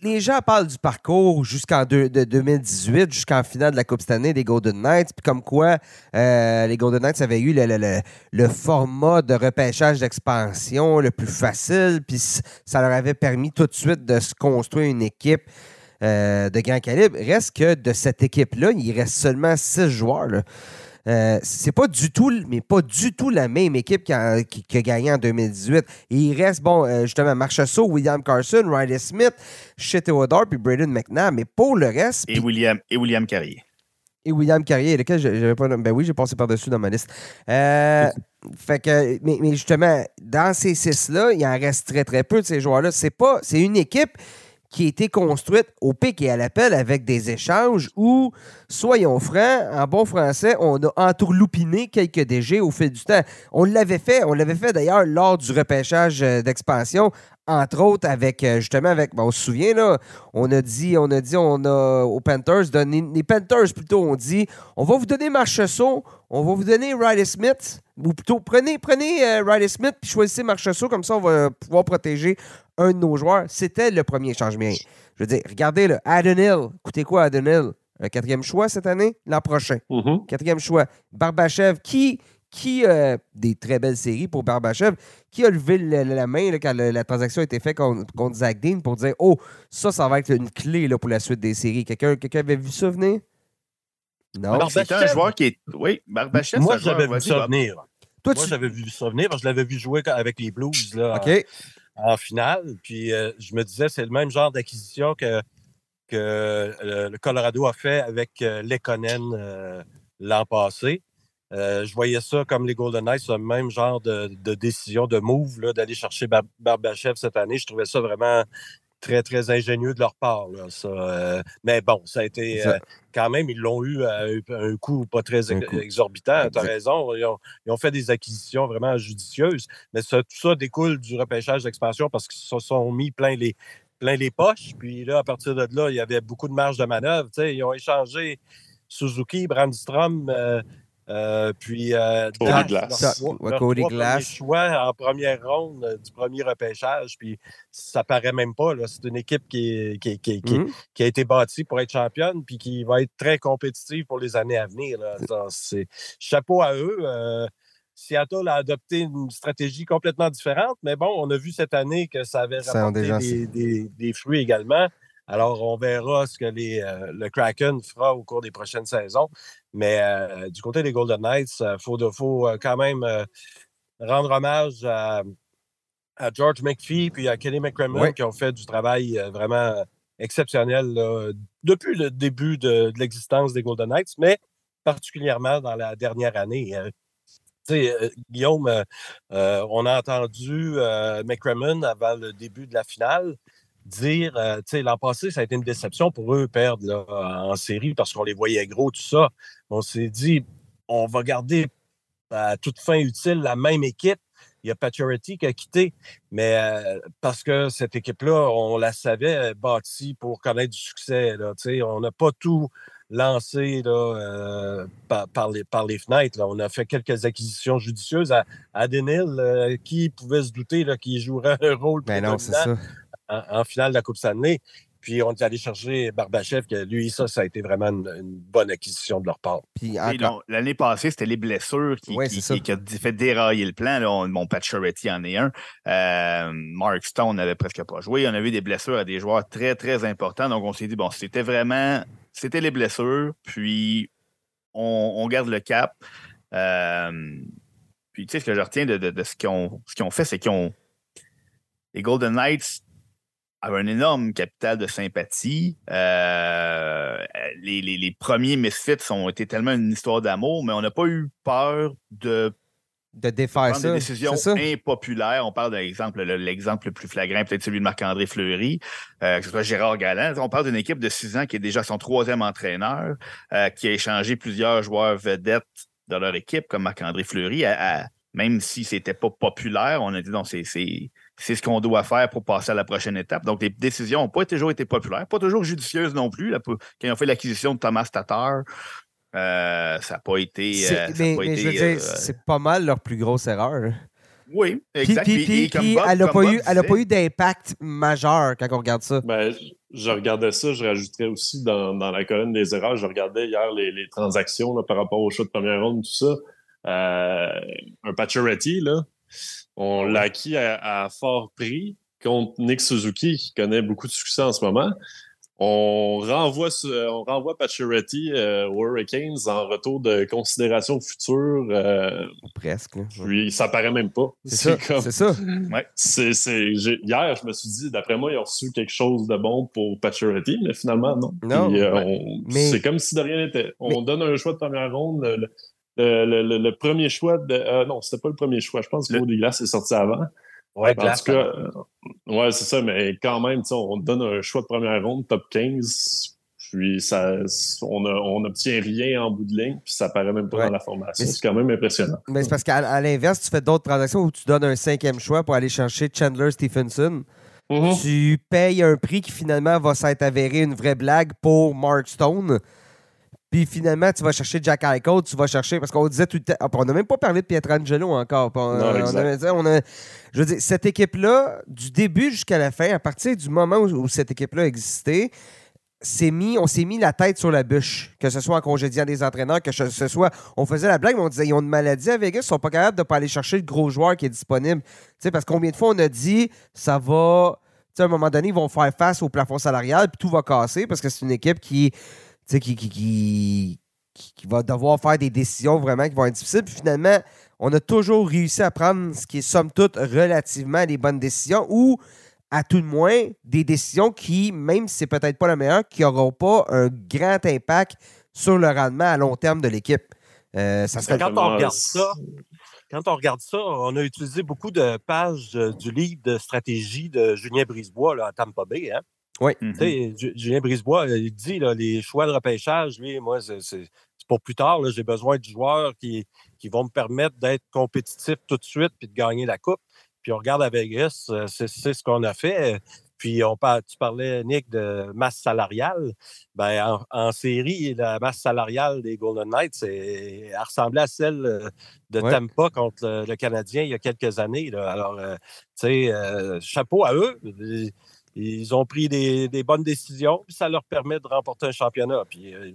les gens parlent du parcours jusqu'en de 2018, jusqu'en finale de la Coupe cette année des Golden Knights, puis comme quoi euh, les Golden Knights avaient eu le, format de repêchage d'expansion le plus facile, puis ça leur avait permis tout de suite de se construire une équipe euh, de grand calibre. Reste que de cette équipe-là, il reste seulement six joueurs. Euh, c'est pas du tout, mais pas du tout la même équipe qui a, gagné en 2018. Et il reste, bon, euh, justement, Marchessault, William Carson, Riley Smith, Shea Theodore, puis Braden McNabb. Mais pour le reste. Et, William, et William Carrier. Et William Carrier, lequel j'avais pas. Ben oui, j'ai passé par-dessus dans ma liste. Euh, fait que, mais, mais, justement, dans ces six-là, il en reste très, très peu de ces joueurs-là. C'est pas. C'est une équipe qui a été construite au pic et à l'appel avec des échanges où, soyons francs, en bon français, on a entourloupiné quelques DG au fil du temps. On l'avait fait, on l'avait fait d'ailleurs lors du repêchage euh, d'expansion, entre autres avec, euh, justement, avec, on se souvient, là, on a dit, on a dit, on a, aux Panthers, donné, les Panthers plutôt, on dit, on va vous donner Marchessault, on va vous donner Riley Smith, ou plutôt, prenez, prenez euh, Riley Smith, puis choisissez Marchessault, comme ça, on va pouvoir protéger un de nos joueurs. C'était le premier changement. Je veux dire, regardez, le Adam Hill. Écoutez quoi, Adam Hill? Un quatrième choix cette année? L'an prochain. Mm-hmm. Quatrième choix. Barbachev, qui, qui euh, des très belles séries pour Barbachev, qui a levé la, main quand la transaction a été faite contre, contre, Zach Dean pour dire Oh, ça, ça va être une clé là, pour la suite des séries. Quelqu'un avait vu ça venir? Non. C'est un joueur qui est. Oui, Barbachev. Moi, j'avais vu ça venir. Moi, j'avais vu ça venir parce que je l'avais vu jouer avec les Blues. Là, OK en finale. Puis euh, je me disais, c'est le même genre d'acquisition que, euh, le Colorado a fait avec euh, Lekonen l'an passé. je voyais ça comme les Golden Knights, le même genre de, décision, de move, d'aller chercher Barbachev cette année. Je trouvais ça vraiment très, très ingénieux de leur part. ça, mais bon, ça a été quand même, ils l'ont eu à un coût pas très exorbitant. Tu as raison. Ils ont, fait des acquisitions vraiment judicieuses. Mais ça, tout ça découle du repêchage d'expansion parce qu'ils se sont mis plein les, plein les poches. Puis là, à partir de là, il y avait beaucoup de marge de manœuvre. ils ont échangé Suzuki, Brandstrom, euh, euh, puis, euh, Glass. Cody Glass. choix en première ronde euh, du premier repêchage, puis ça paraît même pas. C'est une équipe qui, qui, qui, qui, a été bâtie pour être championne, puis qui va être très compétitive pour les années à venir. Là. chapeau à eux. Seattle a adopté une stratégie complètement différente, mais bon, on a vu cette année que ça avait rapporté des, fruits également. Alors, on verra ce que les, euh, le Kraken fera au cours des prochaines saisons. Mais euh, du côté des Golden Knights, il faut, faut, quand même rendre hommage à, George McPhee puis à Kenny McCrimmon qui ont fait du travail vraiment exceptionnel depuis le début de, l'existence des Golden Knights, mais particulièrement dans la dernière année. Euh, Guillaume, euh, euh, on a entendu McCrimmon avant le début de la finale dire, l'an passé, ça a été une déception pour eux perdre en série parce qu'on les voyait gros, tout ça. On s'est dit, on va garder à toute fin utile la même équipe il y a Paturity qui a quitté, mais euh, parce que cette équipe-là, on la savait bâtie pour connaître du succès. Là, on n'a pas tout lancé là, euh, par, les, par, les, fenêtres. On a fait quelques acquisitions judicieuses à, à Denil, euh, qui pouvait se douter qu'il jouerait un rôle ben non, en, en, finale de la Coupe Stanley. Puis on est allé chercher Barbachev, que lui, ça, ça a été vraiment une, bonne acquisition de leur part. L'année passée, c'était les blessures qui, ont fait dérailler le plan. mon Pacioretty en est un. Euh, Mark Stone n'avait presque pas joué. On a vu des blessures à des joueurs très, très importants. Donc on s'est dit, bon, c'était vraiment. C'était les blessures, puis on, garde le cap. Euh, puis tu sais, ce que je retiens de, ce qu'ils ont, ont, fait, c'est qu'ils ont. Les Golden Knights avait un énorme capital de sympathie. Euh, les, premiers Misfits ont été tellement une histoire d'amour, mais on n'a pas eu peur de, de défaire prendre des décisions impopulaires. On parle de l'exemple, l'exemple le plus flagrant, peut-être celui de Marc-André Fleury, euh, que ce soit Gérard Galland. On parle d'une équipe de six ans qui est déjà son troisième entraîneur, euh, qui a échangé plusieurs joueurs vedettes de leur équipe, comme Marc-André Fleury, même si c'était pas populaire, on a dit non, c'est c'est ce qu'on doit faire pour passer à la prochaine étape. Donc, les décisions n'ont pas toujours été populaires, pas toujours judicieuses non plus. quand ils ont fait l'acquisition de Thomas Tatar, euh, ça n'a pas été. Euh, mais, je veux dire, euh, c'est pas mal leur plus grosse erreur. Oui, exact. Puis, elle n'a pas, eu, pas eu d'impact majeur quand on regarde ça. Ben, je regardais ça, je rajouterais aussi dans, la colonne des erreurs, je regardais hier les, transactions par rapport au choix de première ronde, tout ça. un Pacioretty, là, on l'a acquis à, fort prix contre Nick Suzuki, qui connaît beaucoup de succès en ce moment. On renvoie, on renvoie Pacioretty euh, aux Hurricanes en retour de considération future. Euh, Presque. Puis ça paraît même pas. C'est ça. C'est ça. hier, je me suis dit, d'après moi, ils ont reçu quelque chose de bon pour Pacioretty, mais finalement, non. non euh, C'est comme si de rien n'était. On donne un choix de première ronde. Le, premier choix de. Euh, non, c'était pas le premier choix. Je pense que le... Glace est sorti avant. Ouais, en tout cas, euh, ouais, c'est ça, mais quand même, on donne un choix de première ronde, top 15. Puis ça, on n'obtient rien en bout de ligne, puis ça paraît même pas dans la formation. C'est quand même impressionnant. Mais c'est parce qu'à l'inverse, tu fais d'autres transactions où tu donnes un cinquième choix pour aller chercher Chandler Stephenson. Mm-hmm. Tu payes un prix qui finalement va s'être avéré une vraie blague pour Mark Stone. Puis finalement, tu vas chercher Jack Eichel, tu vas chercher. Parce qu'on disait tout le temps. on n'a même pas parlé de Pietrangelo encore. On, on, a, je veux dire, cette équipe-là, du début jusqu'à la fin, à partir du moment où, cette équipe-là existait, mis, on s'est mis la tête sur la bûche, que ce soit en congédiant des entraîneurs, que ce soit. On faisait la blague, mais on disait ils ont une maladie à Vegas, ils sont pas capables de pas aller chercher le gros joueur qui est disponible. sais parce que combien de fois on a dit ça va. à un moment donné, ils vont faire face au plafond salarial, puis tout va casser parce que c'est une équipe qui qui, qui, qui, qui, va devoir faire des décisions vraiment qui vont être difficiles. Puis finalement, on a toujours réussi à prendre ce qui est somme toute relativement des bonnes décisions ou à tout le moins des décisions qui, même si c'est peut-être pas la meilleure, qui n'auront pas un grand impact sur le rendement à long terme de l'équipe. Euh, ça serait... Quand on regarde ça, quand on regarde ça, on a utilisé beaucoup de pages euh, du livre de stratégie de Julien Brisebois là, à Tampa Bay. Hein? Oui. Mm-hmm. Julien Brisebois, il dit là, les choix de repêchage, lui, moi, c'est pour plus tard. J'ai besoin de joueurs qui, qui vont me permettre d'être compétitif tout de suite puis de gagner la Coupe. Puis on regarde à Vegas, euh, c'est ce qu'on a fait. Puis on tu parlais, Nick, de masse salariale. Ben, en, série, la masse salariale des Golden Knights elle ressemblait à celle euh, de Tampa contre le, Canadien il y a quelques années. Alors, euh, tu sais, chapeau à eux ils ont pris des, bonnes décisions, puis ça leur permet de remporter un championnat. Puis euh,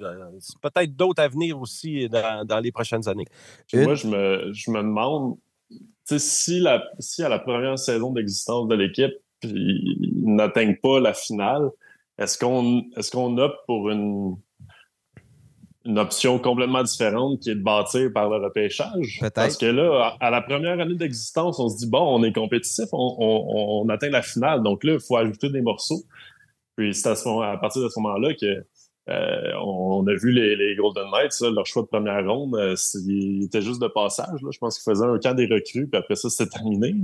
peut-être d'autres à venir aussi dans, les prochaines années. Moi, je me, je me demande si, la, si à la première saison d'existence de l'équipe, ils n'atteignent pas la finale, est-ce qu'on est qu'on opte pour une, une option complètement différente qui est de bâtir par le repêchage? Parce que là, à, la première année d'existence, on se dit, bon, on est compétitif, on, atteint la finale, donc là, il faut ajouter des morceaux. Puis c'est à, à partir de ce moment-là que euh, on, a vu les, Golden Knights, leur choix de première ronde, euh, il était juste de passage. Je pense qu'ils faisaient un camp des recrues, puis après ça, c'était terminé.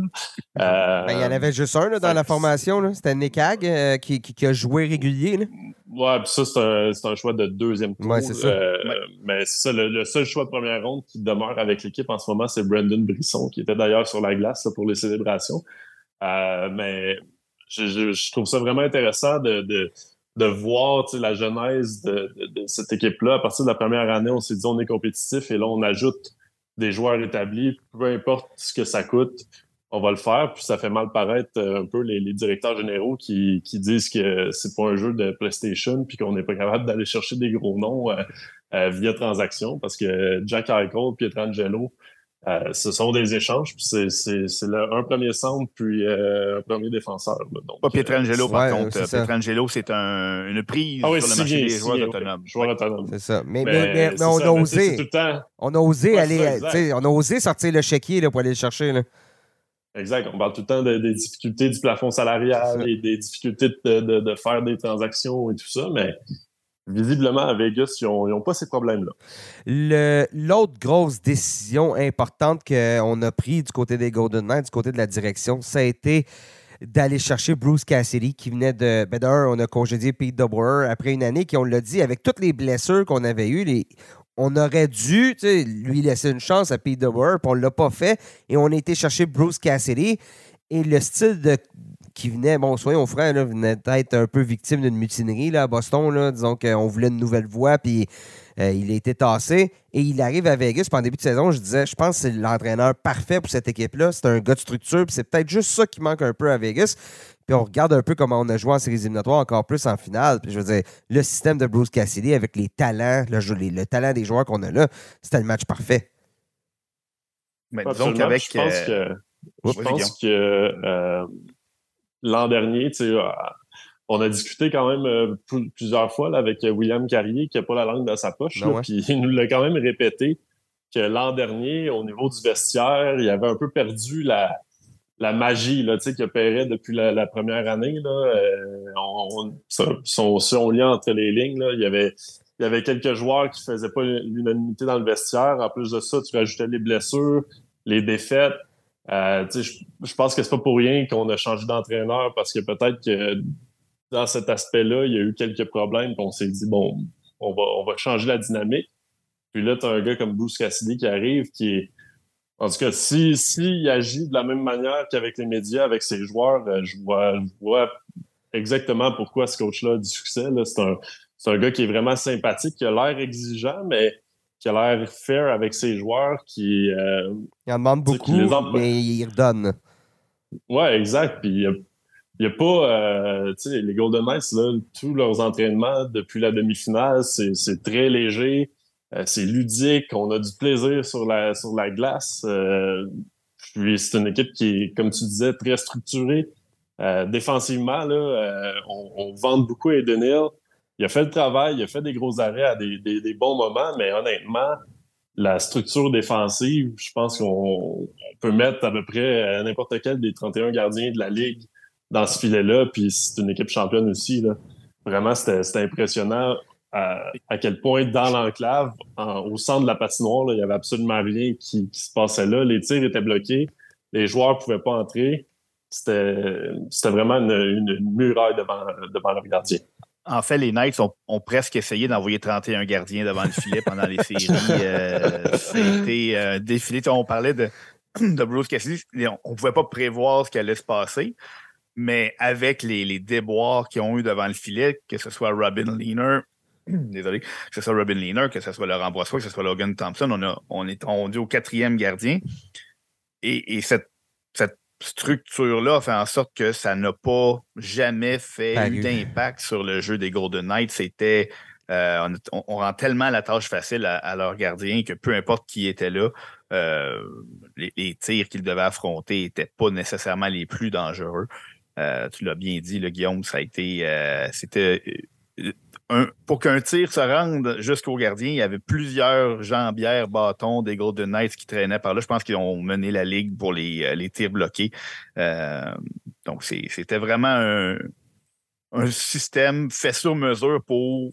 Euh, ben, il y en avait juste un dans la formation. C'était Nekag qui, qui, a joué régulier. Ouais, puis ça, c'est un, choix de deuxième tour. Ouais, c'est ça. Mais c'est ça, le, seul choix de première ronde qui demeure avec l'équipe en ce moment, c'est Brandon Brisson, qui était d'ailleurs sur la glace pour les célébrations. mais je, trouve ça vraiment intéressant de de voir la genèse de, cette équipe-là. À partir de la première année, on s'est dit on est compétitif et là, on ajoute des joueurs établis, peu importe ce que ça coûte, on va le faire. Puis ça fait mal paraître euh, un peu les, directeurs généraux qui, disent que c'est pas un jeu de PlayStation puis qu'on n'est pas capable d'aller chercher des gros noms euh, euh, via transaction parce que Jack Eichel, Pietrangelo, euh, ce sont des échanges, puis c'est un premier centre, puis euh, un premier défenseur. donc, pas Pietrangelo, par euh, contre. Pietrangelo, c'est un, une prise ah sur le marché des joueurs autonomes. Joueurs autonomes. C'est ça. Mais, mais, mais, on, a osé, on a osé. aller, on a osé sortir le chéquier là, pour aller le chercher. Là. Exact. On parle tout le temps des difficultés du plafond salarial et des difficultés de, de, de, faire des transactions et tout ça, mais visiblement, à Vegas, ils n'ont pas ces problèmes-là. L'autre grosse décision importante qu'on a prise du côté des Golden Knights, du côté de la direction, ça a été d'aller chercher Bruce Cassidy qui venait de. Ben on a congédié Pete DeBoer après une année qui, on l'a dit, avec toutes les blessures qu'on avait eues, on aurait dû lui laisser une chance à Pete DeBoer, puis on ne l'a pas fait. Et on a été chercher Bruce Cassidy. Et le style de, qui venait, bon, soyons frères, là, venait d'être un peu victime d'une mutinerie là, à Boston. Là, disons qu'on voulait une nouvelle voix, puis euh, il a été tassé. Et il arrive à Vegas. Puis en début de saison, je disais, je pense que c'est l'entraîneur parfait pour cette équipe-là. C'est un gars de structure, puis c'est peut-être juste ça qui manque un peu à Vegas. Puis on regarde un peu comment on a joué en séries éliminatoires, encore plus en finale. Puis je veux dire, le système de Bruce Cassidy avec les talents, le, le talent des joueurs qu'on a là, c'était le match parfait. Mais disons qu'avec. Je pense que. Je pense que euh, l'an dernier, euh, on a discuté quand même euh, plusieurs fois avec euh, William Carrier qui n'a pas la langue dans sa poche. Ben puis il nous l'a quand même répété que l'an dernier, au niveau du vestiaire, il avait un peu perdu la, la magie là, qui opérait depuis la, première année. Là. on, son, lien entre les lignes, il, y avait, il y avait quelques joueurs qui ne faisaient pas l'unanimité dans le vestiaire. En plus de ça, tu rajoutais les blessures, les défaites. Euh, je, pense que c'est pas pour rien qu'on a changé d'entraîneur parce que peut-être que dans cet aspect-là, il y a eu quelques problèmes. On s'est dit, bon, on va, on va changer la dynamique. Puis là, tu as un gars comme Bruce Cassidy qui arrive, qui est. En tout cas, s'il si, agit de la même manière qu'avec les médias, avec ses joueurs, euh, je vois, je vois exactement pourquoi ce coach-là a du succès. C'est un, un gars qui est vraiment sympathique, qui a l'air exigeant, mais qui a l'air fair avec ses joueurs, qui. Euh, il en demande beaucoup, mais il redonne. Ouais, exact. Puis il n'y a, pas. Euh, tu sais, les Golden Knights, là, tous leurs entraînements depuis la demi-finale, c'est très léger, euh, c'est ludique, on a du plaisir sur la, sur la glace. puis c'est une équipe qui est, comme tu disais, très structurée. défensivement, là, on, on vante beaucoup à Eden il a fait le travail, il a fait des gros arrêts à des, bons moments, mais honnêtement, la structure défensive, je pense qu'on peut mettre à peu près n'importe quel des 31 gardiens de la Ligue dans ce filet-là, puis c'est une équipe championne aussi. Vraiment, c'était impressionnant à, quel point dans l'enclave, au centre de la patinoire, il n'y avait absolument rien qui, se passait là. Les tirs étaient bloqués, les joueurs ne pouvaient pas entrer. C'était vraiment une, muraille devant, devant le gardien. En fait, les Knights ont, presque essayé d'envoyer 31 gardiens devant le filet pendant les séries. Euh, C'était euh, défilé. On parlait de, de Bruce Cassidy. On ne pouvait pas prévoir ce qui allait se passer. Mais avec les, déboires qu'ils ont eu devant le filet, que ce soit Robin Leaner, désolé, que ce soit Robin Leaner, que ce soit Laurent Brossois, que ce soit Logan Thompson, on, a, on est au quatrième gardien. Et, cette, cette structure-là fait en sorte que ça n'a pas jamais fait d'impact sur le jeu des Golden Knights. C'était. Euh, on, rend tellement la tâche facile à, leur gardien que peu importe qui était là, euh, les, tirs qu'ils devaient affronter n'étaient pas nécessairement les plus dangereux. Euh, tu l'as bien dit, le Guillaume, ça a été. C'était pour qu'un tir se rende jusqu'au gardien, il y avait plusieurs jambières, bâtons des Golden Knights qui traînaient par là. Je pense qu'ils ont mené la ligue pour les, euh, tirs bloqués. Euh, donc, c'était vraiment un, système fait sur mesure pour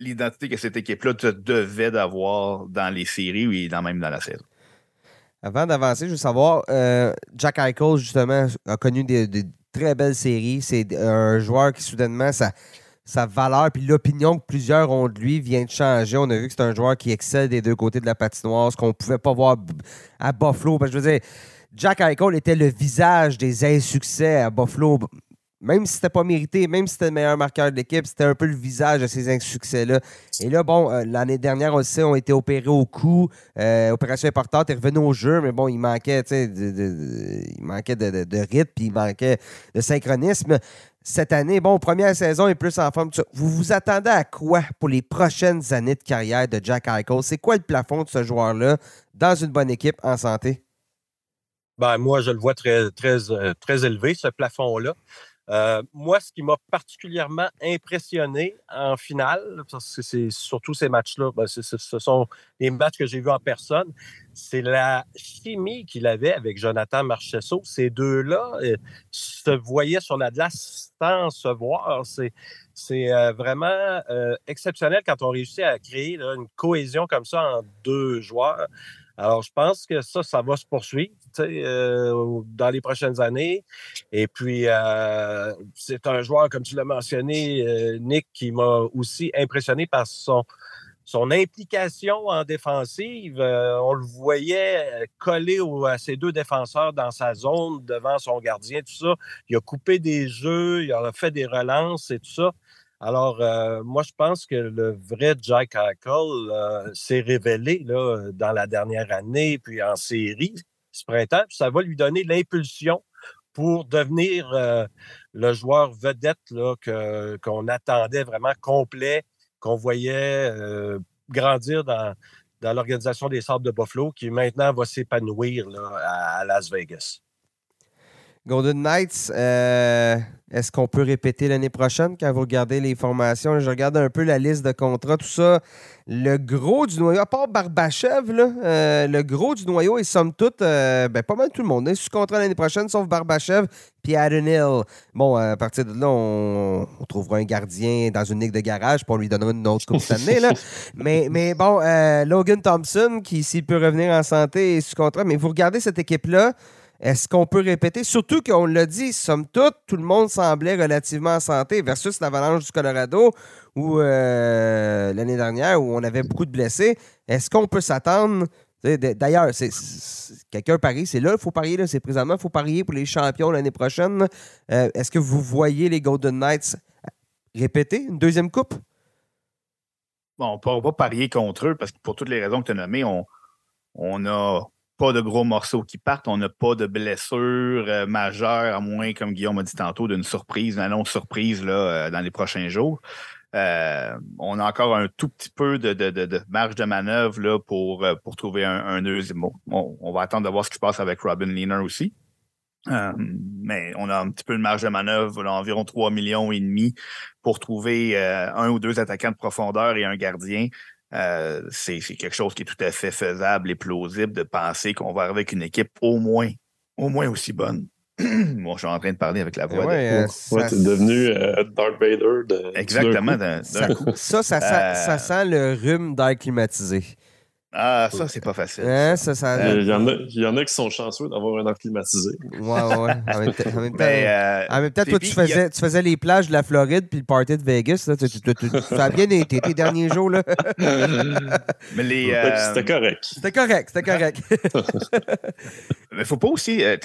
l'identité que cette équipe-là devait d'avoir dans les séries et dans, même dans la saison. Avant d'avancer, je veux savoir, euh, Jack Eichel, justement, a connu des, des très belles séries. C'est un joueur qui, soudainement, ça sa valeur puis l'opinion que plusieurs ont de lui vient de changer. On a vu que c'est un joueur qui excelle des deux côtés de la patinoire, ce qu'on pouvait pas voir à Buffalo. Parce que je veux dire, Jack Eichel était le visage des insuccès à Buffalo. Même si c'était pas mérité, même si c'était le meilleur marqueur de l'équipe, c'était un peu le visage de ces insuccès-là. Et là, bon, euh, l'année dernière, on le sait, ont été opérés au cou. Euh, opération importante, est revenu au jeu, mais bon, il manquait, de, de, il manquait de, de rythme, puis il manquait de synchronisme cette année, bon, première saison est plus en forme. Vous vous attendez à quoi pour les prochaines années de carrière de Jack Eichel? C'est quoi le plafond de ce joueur-là dans une bonne équipe en santé? Ben, moi, je le vois très, très, euh, très élevé, ce plafond-là. Euh, moi, ce qui m'a particulièrement impressionné en finale, parce que c'est surtout ces matchs-là, ben, ce sont les matchs que j'ai vus en personne, c'est la chimie qu'il avait avec Jonathan Marchesso. Ces deux-là euh, se voyaient sur la glace sans se voir. C'est euh, vraiment exceptionnel quand on réussit à créer une cohésion comme ça en deux joueurs. Alors, je pense que ça, ça va se poursuivre euh, dans les prochaines années. Et puis, euh, c'est un joueur, comme tu l'as mentionné, euh, Nick, qui m'a aussi impressionné par son, son implication en défensive. on le voyait coller à ses deux défenseurs dans sa zone devant son gardien, tout ça. Il a coupé des jeux, il a fait des relances et tout ça. Alors, euh, moi, je pense que le vrai Jack Eichel euh, s'est révélé dans la dernière année, puis en série ce printemps. ça va lui donner l'impulsion pour devenir euh, le joueur vedette qu'on attendait vraiment complet, qu'on voyait grandir dans, dans l'organisation des Sables de Buffalo, qui maintenant va s'épanouir à Las Vegas. Golden Knights, euh, est-ce qu'on peut répéter l'année prochaine quand vous regardez les formations? Je regarde un peu la liste de contrats, tout ça. Le gros du noyau, à part Barbachev, euh, le gros du noyau est somme toute, euh, ben, pas mal tout le monde est sous contrat l'année prochaine, sauf Barbachev puis Aaron Hill. Bon, à partir de là, on, trouvera un gardien dans une ligue de garage, pour lui donner une autre coupe cette année. Là. mais, mais bon, Logan Thompson, qui s'il peut revenir en santé, est sous contrat. Mais vous regardez cette équipe-là, est-ce qu'on peut répéter? Surtout qu'on l'a dit, somme toute, tout le monde semblait relativement en santé versus l'avalanche du Colorado ou euh, l'année dernière où on avait beaucoup de blessés. Est-ce qu'on peut s'attendre? D'ailleurs, quelqu'un parie, c'est là, il faut parier, c'est présentement, il faut parier pour les champions l'année prochaine. Euh, est-ce que vous voyez les Golden Knights répéter une deuxième coupe? Bon, on ne peut pas parier contre eux parce que pour toutes les raisons que tu as nommées, on, on a pas de gros morceaux qui partent. On n'a pas de blessures euh, majeures, à moins, comme Guillaume m'a dit tantôt, d'une surprise, une annonce surprise là, euh, dans les prochains jours. Euh, on a encore un tout petit peu de, marge de manœuvre là, pour, pour trouver un, deuxième. On, va attendre de voir ce qui se passe avec Robin Leaner aussi. mais on a un petit peu de marge de manœuvre, environ 3 millions et demi pour trouver un ou deux attaquants de profondeur et un gardien. Euh, c'est quelque chose qui est tout à fait faisable et plausible de penser qu'on va arriver avec une équipe au moins, au moins aussi bonne. Moi, je suis en train de parler avec la voix. Ouais, de... Euh, ouais, devenu euh, Darth Vader. De, Exactement. Ça, ça, ça, sent le rhume d'air climatisé. Ah, ça, c'est pas facile. Hein, ça, ça, il, y en a, il y en a qui sont chanceux d'avoir un air climatisé. Ouais, ouais. En même temps, en même temps, toi, tu faisais, tu faisais les plages de la Floride puis le party de Vegas. Là, ça a bien été tes derniers jours. Là. Mais les. Euh, c'était correct. C'était correct, c'était correct. Mais faut pas aussi. Euh,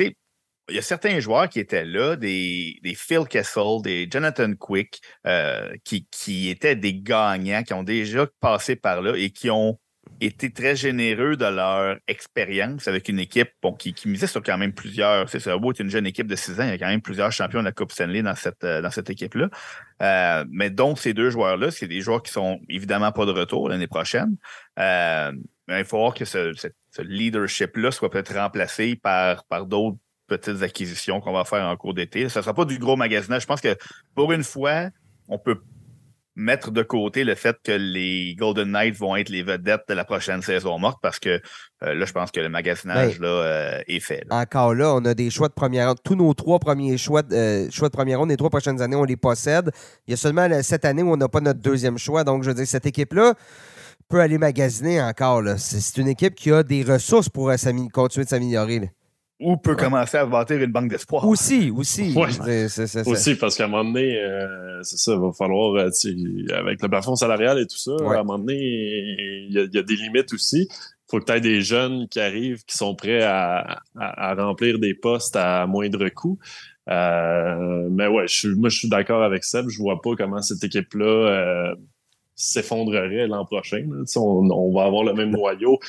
il y a certains joueurs qui étaient là, des, des Phil Kessel, des Jonathan Quick, euh, qui, qui étaient des gagnants, qui ont déjà passé par là et qui ont été très généreux de leur expérience avec une équipe qui, qui, misait sur quand même plusieurs. C'est ça, une jeune équipe de 6 ans, il y a quand même plusieurs champions de la Coupe Stanley dans cette, euh, dans cette équipe-là. Euh, mais donc, ces deux joueurs-là, c'est des joueurs qui sont évidemment pas de retour l'année prochaine. Euh, il faut voir que ce, leadership-là soit peut-être remplacé par, par d'autres petites acquisitions qu'on va faire en cours d'été. Ce ne sera pas du gros magasinage. Je pense que pour une fois, on peut mettre de côté le fait que les Golden Knights vont être les vedettes de la prochaine saison morte parce que euh, là, je pense que le magasinage là, euh, est fait. Encore là, on a des choix de première ronde. Tous nos trois premiers choix euh, choix de première ronde, les trois prochaines années, on les possède. Il y a seulement cette année où on n'a pas notre deuxième choix. Donc, je veux dire, cette équipe-là peut aller magasiner encore. C'est une équipe qui a des ressources pour continuer de s'améliorer ou peut commencer à bâtir une banque d'espoir. Aussi, aussi. aussi, parce qu'à un moment donné, euh, c'est ça, il va falloir, euh, avec le plafond salarial et tout ça, à un moment donné, il y, a des limites aussi. Il faut que tu aies des jeunes qui arrivent, qui sont prêts à, remplir des postes à moindre coût. Euh, mais ouais, je moi, je suis d'accord avec Seb. Je vois pas comment cette équipe-là s'effondrerait l'an prochain. On, on, va avoir le même noyau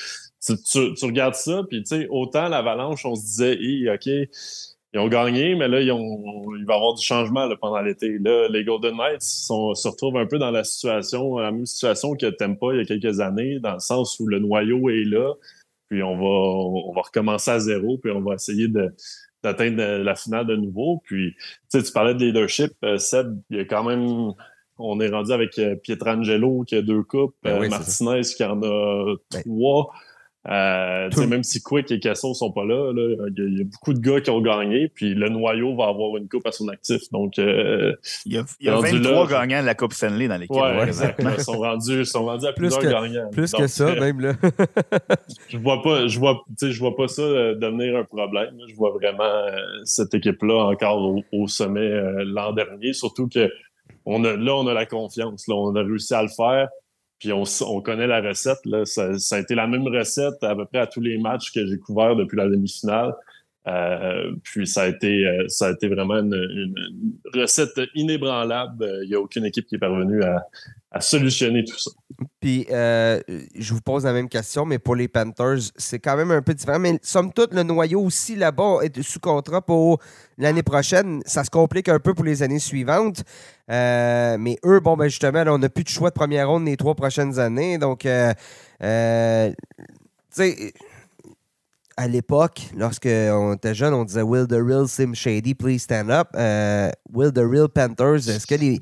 tu, regardes ça, puis tu sais, autant l'Avalanche, on se disait, OK, ils ont gagné, mais là, ils ont, il va y avoir du changement pendant l'été. Là, les Golden Knights sont, se retrouvent un peu dans la situation, la même situation que pas il y a quelques années, dans le sens où le noyau est là, puis on va, on va recommencer à zéro, puis on va essayer de, d'atteindre la finale de nouveau. Puis, tu tu parlais de leadership, euh, Seb, il y a quand même on est rendu avec euh, Pietrangelo qui a deux coupes, ben euh, Martinez qui en a ben trois. Euh, même si Quick et Casson sont pas là, il y, a beaucoup de gars qui ont gagné, puis le noyau va avoir une coupe à son actif. Donc, euh, il y a, il y a 23 gagnants de la Coupe Stanley dans l'équipe. Ouais, exactement. Ils sont rendus, sont rendus à plusieurs plus que, gagnants. Plus que ça, euh, même là. je vois pas, je vois, je vois pas ça euh, devenir un problème. Je vois vraiment euh, cette équipe-là encore au, sommet l'an dernier, surtout que on a, là, on a la confiance. Là, on a réussi à le faire. Puis on, connaît la recette. Là. Ça, a été la même recette à peu près à tous les matchs que j'ai couverts depuis la demi-finale. Euh, puis ça a été euh, ça a été vraiment une, recette inébranlable. Il n'y a aucune équipe qui est parvenue à, à solutionner tout ça. Puis, euh, je vous pose la même question, mais pour les Panthers, c'est quand même un peu différent. Mais somme toute, le noyau aussi là-bas est sous contrat pour l'année prochaine. Ça se complique un peu pour les années suivantes. Euh, mais eux, bon, ben justement, on n'a plus de choix de première ronde les trois prochaines années. Donc, euh, tu sais à l'époque, lorsqu'on était jeune, on disait Will the real Sim Shady, please stand up? Will the real Panthers, est-ce que les,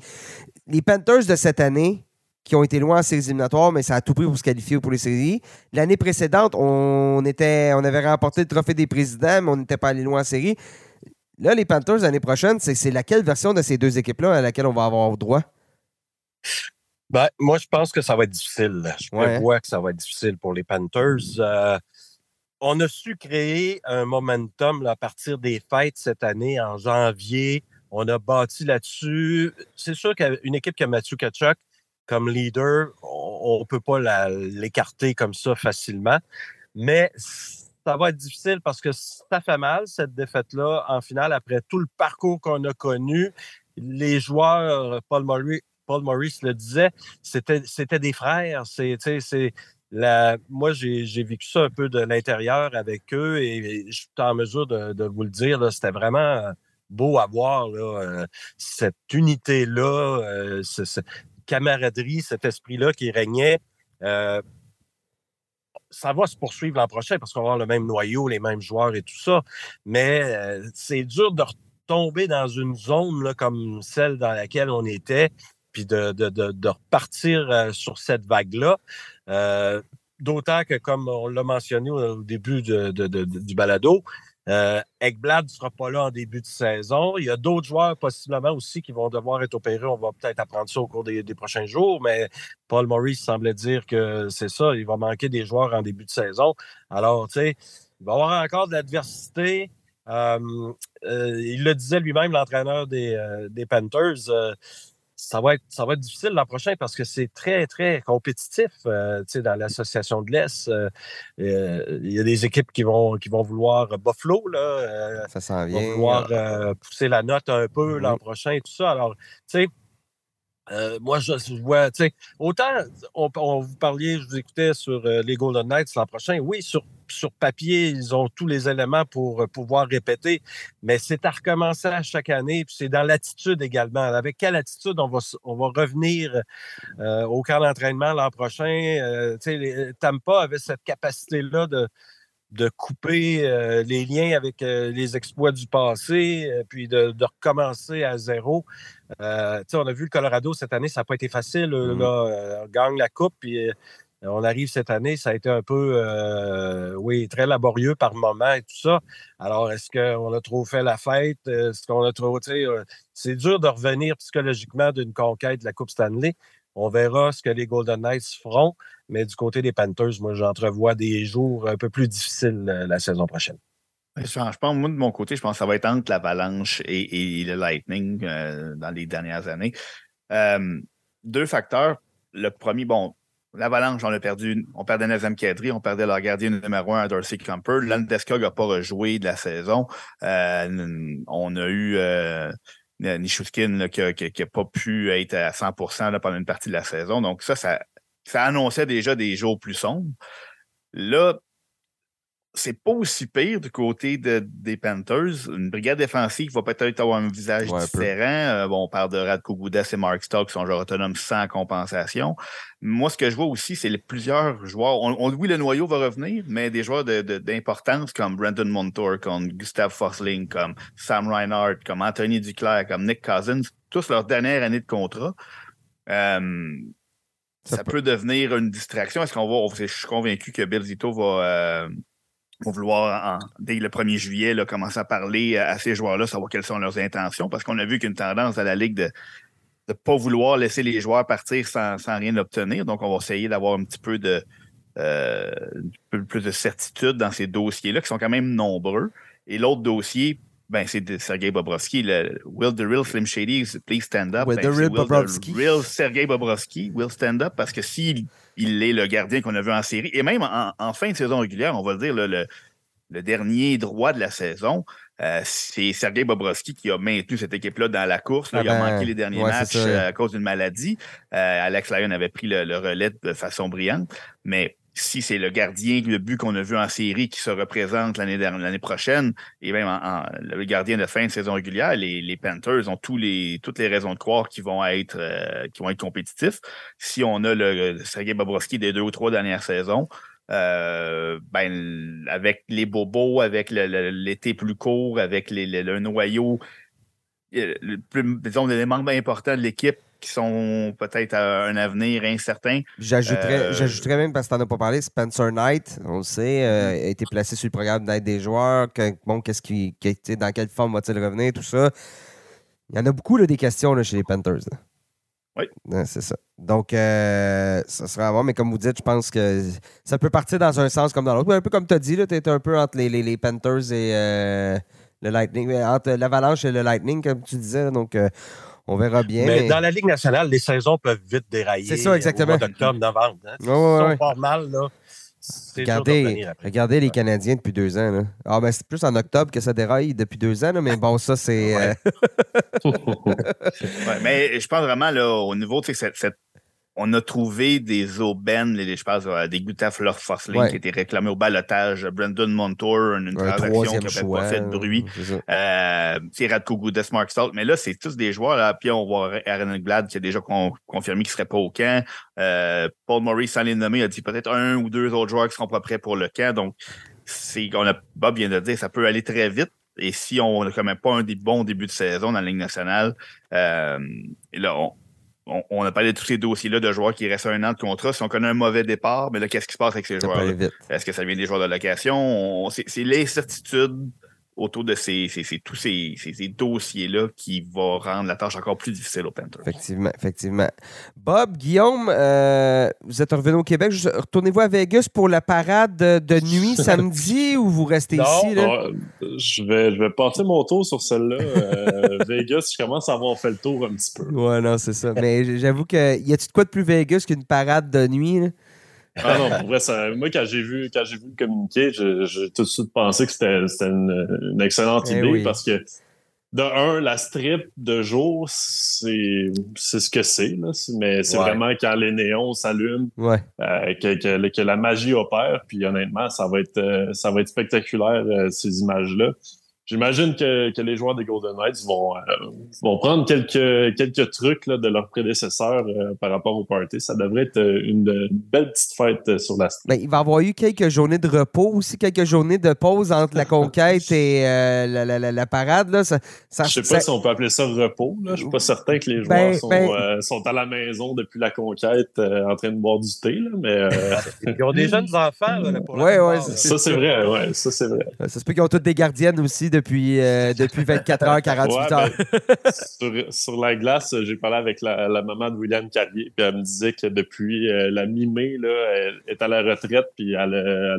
les Panthers de cette année, qui ont été loin en séries éliminatoires, mais ça a tout pris pour se qualifier pour les séries. L'année précédente, on, était, on avait remporté le trophée des présidents, mais on n'était pas allé loin en série. Là, les Panthers, l'année prochaine, c'est laquelle version de ces deux équipes-là à laquelle on va avoir droit? Ben, moi, je pense que ça va être difficile. Je vois que ça va être difficile pour les Panthers. Euh, on a su créer un momentum à partir des fêtes cette année, en janvier. On a bâti là-dessus. C'est sûr qu'une équipe qui a Mathieu Kachuk comme leader, on ne peut pas l'écarter comme ça facilement. Mais ça va être difficile parce que ça fait mal, cette défaite-là, en finale, après tout le parcours qu'on a connu. Les joueurs, Paul Maurice, le disait, c'était des frères. Moi, j'ai vécu ça un peu de l'intérieur avec eux et, je suis en mesure de vous le dire. C'était vraiment beau à voir euh, cette unité-là, euh, cette camaraderie, cet esprit-là qui régnait. Euh, ça va se poursuivre l'an prochain parce qu'on va avoir le même noyau, les mêmes joueurs et tout ça. Mais c'est dur de retomber dans une zone comme celle dans laquelle on était, puis de, de, repartir sur cette vague-là. D'autant que, comme on l'a mentionné au début du balado, euh, ne sera pas là en début de saison. Il y a d'autres joueurs possiblement aussi qui vont devoir être opérés. On va peut-être apprendre ça au cours des, prochains jours, mais Paul Maurice semblait dire que c'est ça. Il va manquer des joueurs en début de saison. Alors, tu sais, il va y avoir encore de l'adversité. Euh, euh, il le disait lui-même, l'entraîneur des, euh, des Panthers ça va être, ça va être difficile l'an prochain parce que c'est très, très compétitif euh, dans l'association de l'Est. Euh, euh, il y a des équipes qui vont, qui vont vouloir Buffalo, là, ça vient. vont vouloir pousser la note un peu l'an prochain et tout ça. Alors, tu sais, Euh, moi, je, vois, tu sais, autant on, vous parliez, je vous écoutais sur euh, les Golden Knights l'an prochain. Oui, sur, sur papier, ils ont tous les éléments pour euh, pouvoir répéter, mais c'est à recommencer à chaque année. Puis c'est dans l'attitude également. Avec quelle attitude on va, on va revenir au camp d'entraînement l'an prochain? tu sais, Tampa avait cette capacité-là de de couper euh, les liens avec euh, les exploits du passé, euh, puis de, recommencer à zéro. on a vu le Colorado cette année, ça n'a pas été facile. Mm-hmm. on gagne la coupe, puis on arrive cette année, ça a été un peu, oui, très laborieux par moment et tout ça. Alors, est-ce qu'on a trop fait la fête? Est-ce qu'on a trop, c'est dur de revenir psychologiquement d'une conquête de la Coupe Stanley. On verra ce que les Golden Knights feront. Mais du côté des Panthers, moi, j'entrevois des jours un peu plus difficiles euh, la saison prochaine. Je pense, moi, de mon côté, je pense que ça va être entre l'Avalanche et, le Lightning euh, dans les dernières années. Euh, deux facteurs. Le premier, bon, l'Avalanche, on a perdu, on perdait Nazem Kadri, on perdait leur gardien numéro un, Darcy Camper. Landeskog n'a pas rejoué de la saison. on a eu Nishuskin qui n'a pas pu être à 100% pendant une partie de la saison. Donc, ça, ça, ça annonçait déjà des jours plus sombres. Là, c'est pas aussi pire du côté des Panthers. Une brigade défensive va peut-être avoir un visage différent. Euh, bon, on parle de Radko Goudas et Mark Stock qui sont genre autonomes sans compensation. Moi, ce que je vois aussi, c'est plusieurs joueurs. On, oui, le noyau va revenir, mais des joueurs d'importance comme Brandon Montour, comme Gustav Fossling, comme Sam Reinhardt, comme Anthony Duclair, comme Nick Cousins, tous leur dernière année de contrat. Euh, ça, peut... devenir une distraction. Est-ce qu'on va. Je suis convaincu que Bill Zito va, euh, vouloir, dès le 1er juillet, commencer à parler à, ces joueurs-là, savoir quelles sont leurs intentions, parce qu'on a vu qu'une tendance à la Ligue de ne pas vouloir laisser les joueurs partir sans, rien obtenir. Donc, on va essayer d'avoir un petit peu de. Euh, plus de certitude dans ces dossiers-là, qui sont quand même nombreux. Et l'autre dossier, ben, c'est Sergei Bobrovski. Le Will the Real Slim Shady, please stand up. Will ben, the Real Sergei Bobrovski will stand up parce que s'il il est le gardien qu'on a vu en série, et même en, fin de saison régulière, on va dire le, le, dernier droit de la saison, euh, c'est Sergei Bobrovski qui a maintenu cette équipe-là dans la course. il a ah ben, manqué les derniers matchs euh, à cause d'une maladie. Euh, Alex Lyon avait pris le, le relais de façon brillante. Mais si c'est le gardien, le but qu'on a vu en série qui se représente l'année prochaine, et même le gardien de fin de saison régulière, les, Panthers ont tous les, toutes les raisons de croire qu'ils vont être euh, compétitifs. Si on a le, Sergei Bobrovski des deux ou trois dernières saisons, euh, ben, avec les bobos, avec l'été plus court, avec le noyau, euh, le plus, disons, membres importants de l'équipe qui sont peut-être à un avenir incertain. J'ajouterais, euh, même, parce que tu n'en as pas parlé, Spencer Knight, on le sait, euh, a été placé sur le programme d'aide des joueurs. bon, qu'est-ce qui, dans quelle forme va-t-il revenir, tout ça? Il y en a beaucoup là, des questions là, chez les Panthers. Oui. c'est ça. Donc, euh, ça sera à voir, mais comme vous dites, je pense que ça peut partir dans un sens comme dans l'autre. Un peu comme tu as dit, tu es un peu entre les, les, Panthers et le Lightning, entre l'Avalanche et le Lightning, comme tu disais. Donc, on verra bien. Mais, dans la Ligue nationale, les saisons peuvent vite dérailler. C'est ça, exactement. Au mois d'octobre, novembre. Hein. Ouais, pas mal, là. Regardez, regardez les Canadiens depuis deux ans. Là. Ah, ben, c'est plus en octobre que ça déraille depuis deux ans, là, mais bon, ça, c'est. Euh, mais je pense vraiment, là, au niveau de cette, cette on a trouvé des aubaines, je pense, euh, des Gustave Fosling qui étaient réclamés au balotage, Brandon Montour, une, transaction qui n'a pas fait de bruit. Euh, c'est Radko Goudas, Mark Salt. Mais là, c'est tous des joueurs. Là. Puis on voit Aaron Glad qui a déjà confirmé qu'il ne serait pas au camp. Euh, Paul Murray, sans les nommer, a dit peut-être un ou deux autres joueurs qui seront pas prêts pour le camp. Donc, c'est, on a, Bob vient de dire, ça peut aller très vite. Et si on n'a quand même pas un des bons débuts de saison dans la Ligue nationale, euh, et là, on, on, a parlé de tous ces dossiers-là de joueurs qui restent un an de contrat. Si on connaît un mauvais départ, mais là, qu'est-ce qui se passe avec ces joueurs Est-ce que ça vient des joueurs de location? C'est l'incertitude autour de ces, tous ces, dossiers-là qui vont rendre la tâche encore plus difficile aux Panthers. Effectivement, effectivement. Bob, Guillaume, euh, vous êtes revenu au Québec. Retournez-vous à Vegas pour la parade de, nuit samedi ou vous restez ici? Là? je, vais, je vais passer mon tour sur celle-là. Euh, Vegas, je commence à avoir fait le tour un petit peu. Ouais, non, c'est ça. Mais j'avoue que y a-tu de quoi de plus Vegas qu'une parade de nuit? Ah non, pour vrai, ça, moi, quand j'ai vu, quand j'ai vu le communiqué, j'ai tout de suite pensé que c'était une, une, excellente eh idée parce que de un, la strip de jour, c'est ce que c'est, mais c'est vraiment quand les néons s'allument euh, que, que, la magie opère. Puis honnêtement, ça va être, euh, ça va être spectaculaire, euh, ces images-là. J'imagine que, que, les joueurs des Golden Knights vont, euh, vont prendre quelques, quelques trucs là, de leurs prédécesseurs euh, par rapport au party. Ça devrait être euh, une, belle petite fête sur la ben, Il va y avoir eu quelques journées de repos aussi, quelques journées de pause entre la conquête et la, la, la, parade. Là. Ça, ça, Je sais pas si on peut appeler ça repos. Là. Je suis pas certain que les ben, joueurs sont, ben sont, à la maison depuis la conquête en train de boire du thé. Là, mais, Ils ont des jeunes enfants. Là, pour ouais, ouais, ça, c'est vrai. Ouais, ça, c'est vrai. Ça se peut qu'ils ont toutes des gardiennes aussi depuis, euh, depuis 24 heures, 48 ben, heures. sur, la glace, j'ai parlé avec la, maman de William Carrier, puis elle me disait que depuis euh, la mi-mai, elle est à la retraite, puis elle,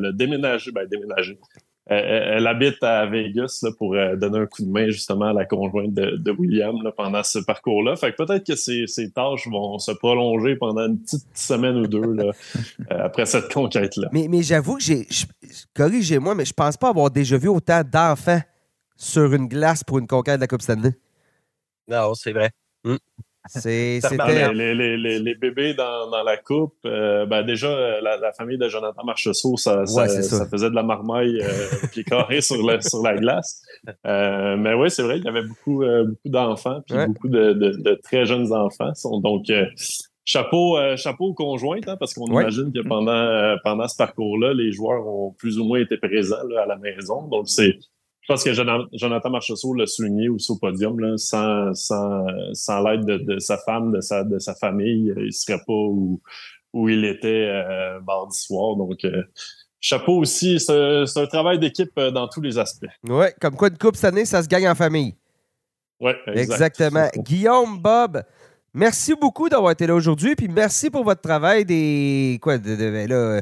a déménagé. Ben, déménagé. Elle, habite à Vegas pour euh, donner un coup de main justement à la conjointe de, William pendant ce parcours-là. Fait que peut-être que ces, tâches vont se prolonger pendant une petite semaine ou deux après cette conquête-là. Mais, mais j'avoue que j'ai. Corrigez-moi, mais je pense pas avoir déjà vu autant d'enfants sur une glace pour une conquête de la Coupe Stanley. Non, c'est vrai. Hmm. C'est, les, les, les, les, bébés dans, dans la coupe, euh, ben déjà, la, famille de Jonathan Marcheseau, ça, ça, ça, faisait de la marmaille euh, pied carré sur, sur la glace. Euh, mais oui, c'est vrai, il y avait beaucoup, euh, beaucoup d'enfants, puis beaucoup de, de, de, très jeunes enfants. Donc, chapeau, chapeau aux conjointes, hein, parce qu'on imagine que pendant, pendant ce parcours-là, les joueurs ont plus ou moins été présents là, à la maison. Donc, c'est je pense que Jonathan Marchessault l'a souligné aussi au podium, là, sans, sans, sans l'aide de, sa femme, de sa, de sa famille, il ne serait pas où, où il était euh, mardi soir. Donc, euh, chapeau aussi, c'est un travail d'équipe euh, dans tous les aspects. Oui, comme quoi une coupe cette année, ça se gagne en famille. Oui, exactement. Guillaume, Bob, merci beaucoup d'avoir été là aujourd'hui, puis merci pour votre travail des. Quoi, de, de là,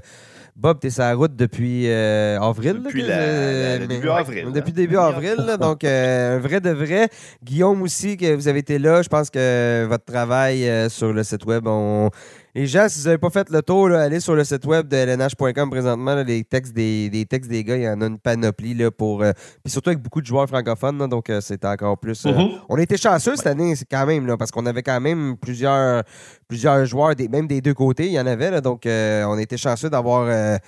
Bob, tu es sur la route depuis euh, avril. Depuis début avril. Depuis début avril. donc, euh, un vrai de vrai. Guillaume aussi, que vous avez été là. Je pense que votre travail euh, sur le site web, on, les gens, si vous n'avez pas fait le tour, allez sur le site web de lnh.com présentement. les textes des, textes des gars, il y en a une panoplie là, pour. Euh, puis surtout avec beaucoup de joueurs francophones, donc euh, c'est encore plus. Euh, mm-hmm. On a été chanceux cette année, quand même, là, parce qu'on avait quand même plusieurs, plusieurs joueurs, des, même des deux côtés, il y en avait. Là, donc on a été chanceux d'avoir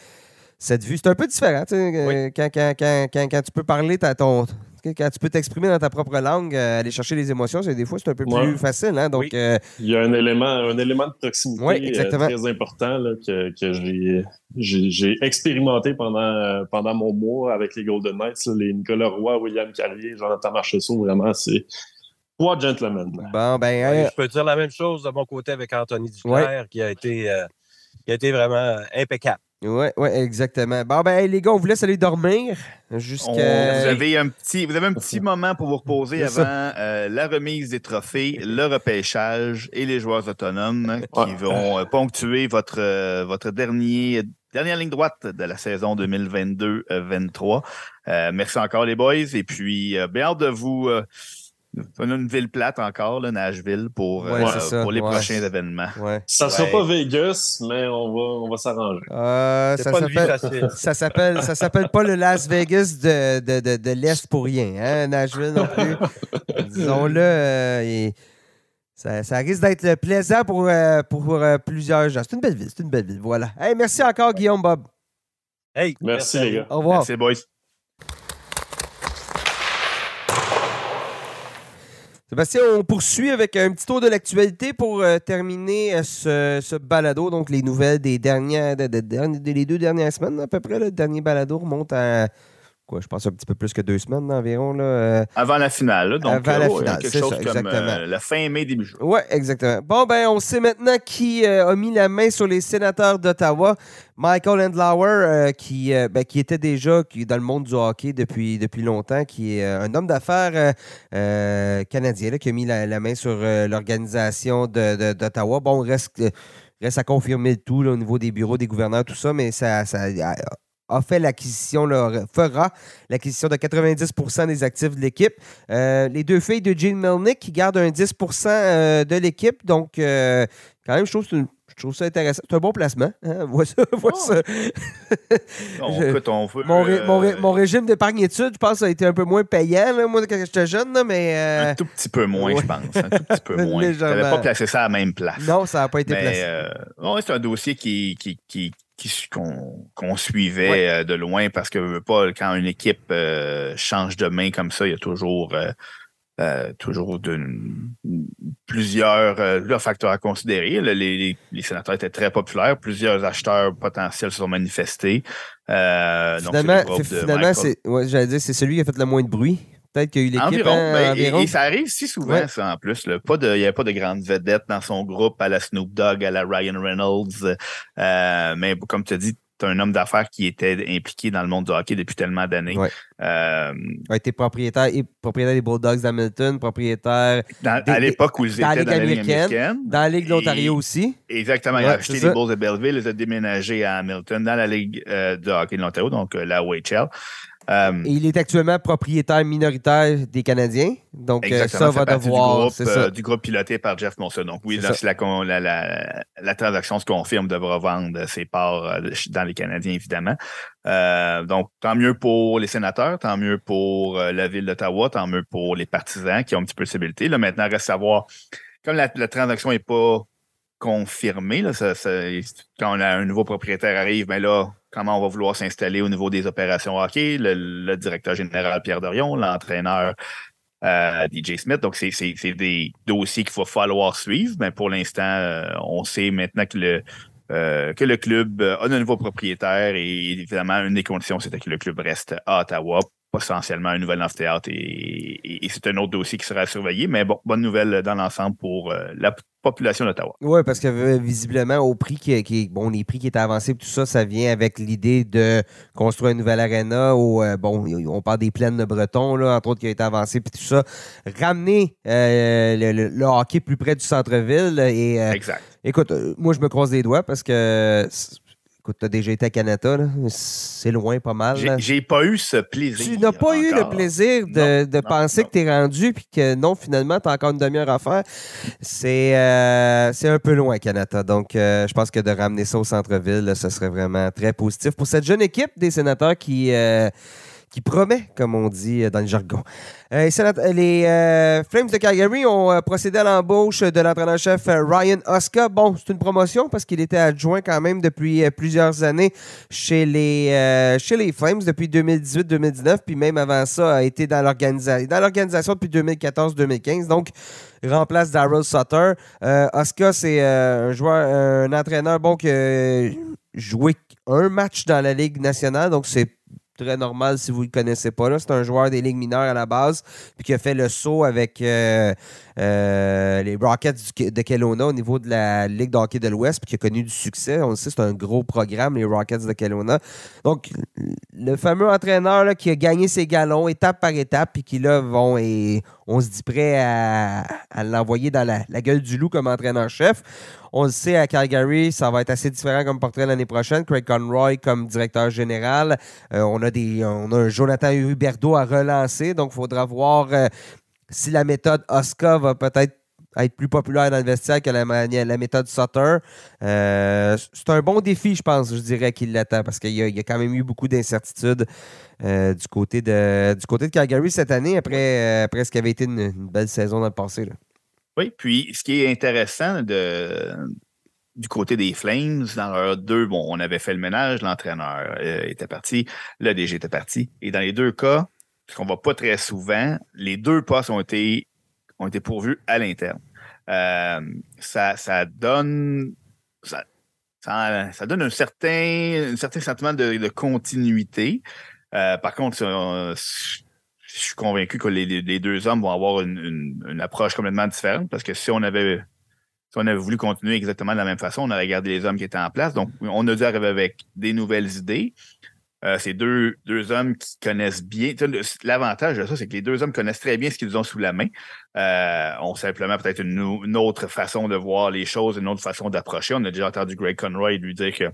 cette vue. C'est un peu différent, quand, quand, tu peux parler à ton, quand tu peux t'exprimer dans ta propre langue, euh, aller chercher les émotions, c'est des fois c'est un peu plus facile. Hein? Donc, euh, Il y a un élément, un élément de proximité euh, très important que, j'ai expérimenté pendant, pendant mon mois avec les Golden Knights. les Nicolas Roy, William Carrier, Jonathan Marchessault, vraiment, c'est trois gentlemen. Bon, ben, je peux dire la même chose de mon côté avec Anthony Duclair, qui, a été, qui a été vraiment impeccable. Oui, ouais, exactement. Bon, ben, les gars, on vous laisse aller dormir jusqu'à. Vous avez un petit, vous avez un petit moment pour vous reposer avant euh, la remise des trophées, le repêchage et les joueurs autonomes qui vont euh, ponctuer votre, euh, votre dernier, dernière ligne droite de la saison 2022-23. merci encore, les boys. Et puis, bien hâte de vous une ville plate encore, là, Nashville, pour, euh, pour les prochains événements. Ça ne sera pas Vegas, mais on va, on va s'arranger. Euh, ça s'appelle ça s'appelle pas le Las Vegas de, de, de, de l'Est pour rien, hein, Nashville non plus. Disons-le, euh, ça, ça, risque d'être plaisant pour, pour plusieurs gens. C'est une belle ville, c'est une belle ville, voilà. Hey, merci encore, Guillaume Bob. Hey, merci, les gars. Au revoir. Merci, boys. Sébastien, on poursuit avec un petit tour de l'actualité pour euh, terminer euh, ce, balado. Donc, les nouvelles des dernières, des deux dernières semaines, à peu près. Le dernier balado remonte à quoi, je pense un petit peu plus que deux semaines environ. Là, euh, avant la finale. donc, avant la finale, quelque chose comme la fin mai, début juin. Oui, exactement. Bon, ben, on sait maintenant qui a mis la main sur les sénateurs d'Ottawa. Michael Endlauer, euh, qui, euh, ben, qui était déjà qui, dans le monde du hockey depuis, depuis longtemps, qui est euh, un homme d'affaires canadien qui a mis la, main sur l'organisation d'Ottawa. bon, reste, reste à confirmer le tout au niveau des bureaux, des gouverneurs, tout ça, mais ça, ça a fait l'acquisition, fera l'acquisition de 90% des actifs de l'équipe. les deux filles de Gene Melnick qui gardent un 10% de l'équipe. Donc, quand même, je trouve une je trouve ça intéressant. C'est un bon placement. Hein? Vois ça. Vois Oh. ça. On, Je- écoute, on veut, Mon, ré- mon, ré- euh, mon régime d'épargne-études, je pense, a été un peu moins payant, là, moi, quand j'étais jeune, là, mais. euh, Un tout petit peu moins, ouais. je pense. Un tout petit peu moins. Tu n'avais pas placé ça à la même place. non, ça n'a pas été Mais placé. euh, ouais, c'est un dossier qui, qui, qui, qui- qu'on, suivait Ouais. euh, de loin parce que pas, quand une équipe euh, change de main comme ça, il y a toujours, euh, toujours plusieurs facteurs à considérer. Les, les- les sénateurs étaient très populaires. Plusieurs acheteurs potentiels se sont manifestés. Donc, finalement, c'est, ouais, j'allais dire, c'est celui qui a fait le moins de bruit. Peut-être qu'il y a eu l'équipe Environ. hein, Ben, et- environ. Et, ça arrive si souvent, Ouais. ça, en plus. là. Pas de, il n'y avait pas de grandes vedettes dans son groupe à la Snoop Dogg, à la Ryan Reynolds. Euh, mais comme tu as dit, tu un homme d'affaires qui était impliqué dans le monde du hockey depuis tellement d'années. Ouais. Euh, a été propriétaire, et propriétaire des Bulldogs d'Hamilton, propriétaire dans- Des- à l'époque où ils étaient dans la Ligue américaine, américaine. dans la Ligue de l'Ontario aussi. Exactement. il Ouais, a acheté les. Bulls de Belleville, il a déménagé à Hamilton dans la Ligue euh, de hockey de l'Ontario, donc euh, la OHL. Euh, Et il est actuellement propriétaire minoritaire des Canadiens. Donc, euh, ça va devoir. Du groupe, c'est ça. euh, du groupe piloté par Jeff Monson. Donc, oui, là, si la, con- la, la, la transaction se confirme, devra vendre ses parts dans les Canadiens, évidemment. Euh, donc, tant mieux pour les sénateurs, tant mieux pour la ville d'Ottawa, tant mieux pour les partisans qui ont un petit peu de stabilité. Là, maintenant, reste à savoir, comme la, la transaction n'est pas confirmée, là, ça- ça- quand on a un nouveau propriétaire arrive, mais là, comment on va vouloir s'installer au niveau des opérations hockey, le, directeur général Pierre Dorion, l'entraîneur euh, DJ Smith. Donc, c'est des dossiers qu'il va falloir suivre. Mais pour l'instant, euh, on sait maintenant que le, euh, que le club a un nouveau propriétaire et évidemment, une des conditions, c'était que le club reste à Ottawa, potentiellement un nouvel amphithéâtre et, et- et c'est un autre dossier qui sera surveillé. Mais bon, bonne nouvelle dans l'ensemble pour euh, la population d'Ottawa. Oui, parce que euh, visiblement, au prix qui, qui- bon, les prix qui étaient avancés, tout ça, ça vient avec l'idée de construire une nouvelle arena où, euh, bon, on parle des plaines de Breton, là, entre autres, qui a été avancé, puis tout ça. Ramener euh, le, le- le hockey plus près du centre-ville. Et Exact. écoute, moi, je me croise les doigts parce que, écoute, tu as déjà été à Canada, c'est loin pas mal. J'ai- pas eu ce plaisir. Tu n'as pas eu le plaisir de, Non, de non, penser non. que tu es rendu puis que non, finalement, tu as encore une demi-heure à faire. C'est euh, un peu loin, Canada. Donc, euh, je pense que de ramener ça au centre-ville, ce serait vraiment très positif pour cette jeune équipe des sénateurs qui, euh, qui promet, comme on dit euh, dans le jargon. Euh, les sénat- les euh, Flames de Calgary ont euh, procédé à l'embauche de l'entraîneur-chef euh, Ryan Oska. Bon, c'est une promotion parce qu'il était adjoint quand même depuis euh, plusieurs années chez les, euh, Flames depuis 2018-2019, puis même avant ça, a été dans l'organisation depuis 2014-2015. Donc, remplace Daryl Sutter. Euh, Oscar, c'est euh, un joueur, un entraîneur bon qui a joué un match dans la Ligue nationale, donc c'est très normal si vous ne le connaissez pas. C'est un joueur des ligues mineures à la base, puis qui a fait le saut avec euh, euh, les Rockets de Kelowna au niveau de la Ligue de hockey de l'Ouest, puis qui a connu du succès. On le sait, c'est un gros programme, les Rockets de Kelowna. Donc, le fameux entraîneur qui a gagné ses galons étape par étape, puis qui là vont et on se dit prêt à, l'envoyer dans la, la gueule du loup comme entraîneur-chef. On le sait, à Calgary, ça va être assez différent comme portrait l'année prochaine. Craig Conroy comme directeur général. Euh, on, a des, on a un Jonathan Huberdeau à relancer, donc il faudra voir euh, si la méthode Oscar va peut-être être plus populaire dans le vestiaire que la, la méthode Sutter. Euh, c'est un bon défi, je pense, je dirais, qu'il l'attend, parce qu'il y, y a quand même eu beaucoup d'incertitudes euh, du, côté de, du côté de Calgary cette année, après, euh, après ce qui avait été une, belle saison dans le passé. Oui, puis ce qui est intéressant de, du côté des Flames, dans leur deux, bon, on avait fait le ménage, l'entraîneur était parti, le DG était parti. Et dans les deux cas, ce qu'on voit pas très souvent, les deux postes ont été, ont été pourvus à l'interne. Euh, ça, ça donne. Ça, ça, donne un certain, un certain sentiment de, continuité. Euh, par contre, je suis convaincu que les, deux hommes vont avoir une, une- une approche complètement différente parce que si on avait si on avait voulu continuer exactement de la même façon, on aurait gardé les hommes qui étaient en place. Donc, on a dû arriver avec des nouvelles idées. Euh, c'est deux, deux hommes qui connaissent bien. L'avantage de ça, c'est que les deux hommes connaissent très bien ce qu'ils ont sous la main. Euh, ont simplement peut-être une autre façon de voir les choses, une autre façon d'approcher. On a déjà entendu Greg Conroy lui dire que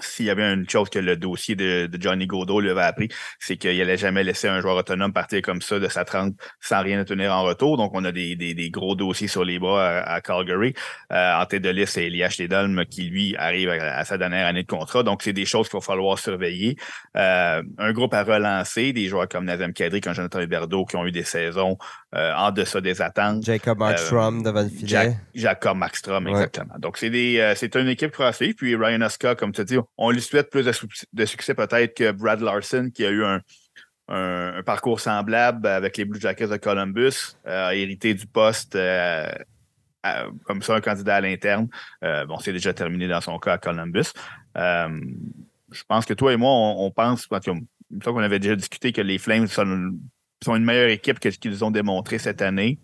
s'il y avait une chose que le dossier de, Johnny Godot lui avait appris, c'est qu'il n'allait jamais laisser un joueur autonome partir comme ça de sa 30 sans rien tenir en retour. Donc, on a des, gros dossiers sur les bras à, Calgary. Euh, en tête de liste, c'est Elias Tedolm qui, lui, arrive à, sa dernière année de contrat. Donc, c'est des choses qu'il va falloir surveiller. Euh, un groupe à relancer, des joueurs comme Nazem Kadri, comme Jonathan Huberdeau, qui ont eu des saisons euh, en deçà des attentes. Jacob Markstrom devant le filet. Jacob Markstrom, exactement. Donc, c'est des c'est une équipe croisée. Puis Ryan Oscar, comme tu dis, on lui souhaite plus de, succès peut-être que Brad Larson, qui a eu un, parcours semblable avec les Blue Jackets de Columbus, euh, a hérité du poste euh, comme ça, un candidat à l'interne. Euh, bon, c'est déjà terminé dans son cas à Columbus. je pense que toi et moi, on, pense, qu'on avait déjà discuté que les Flames sont, sont une meilleure équipe que ce qu'ils ont démontré cette année.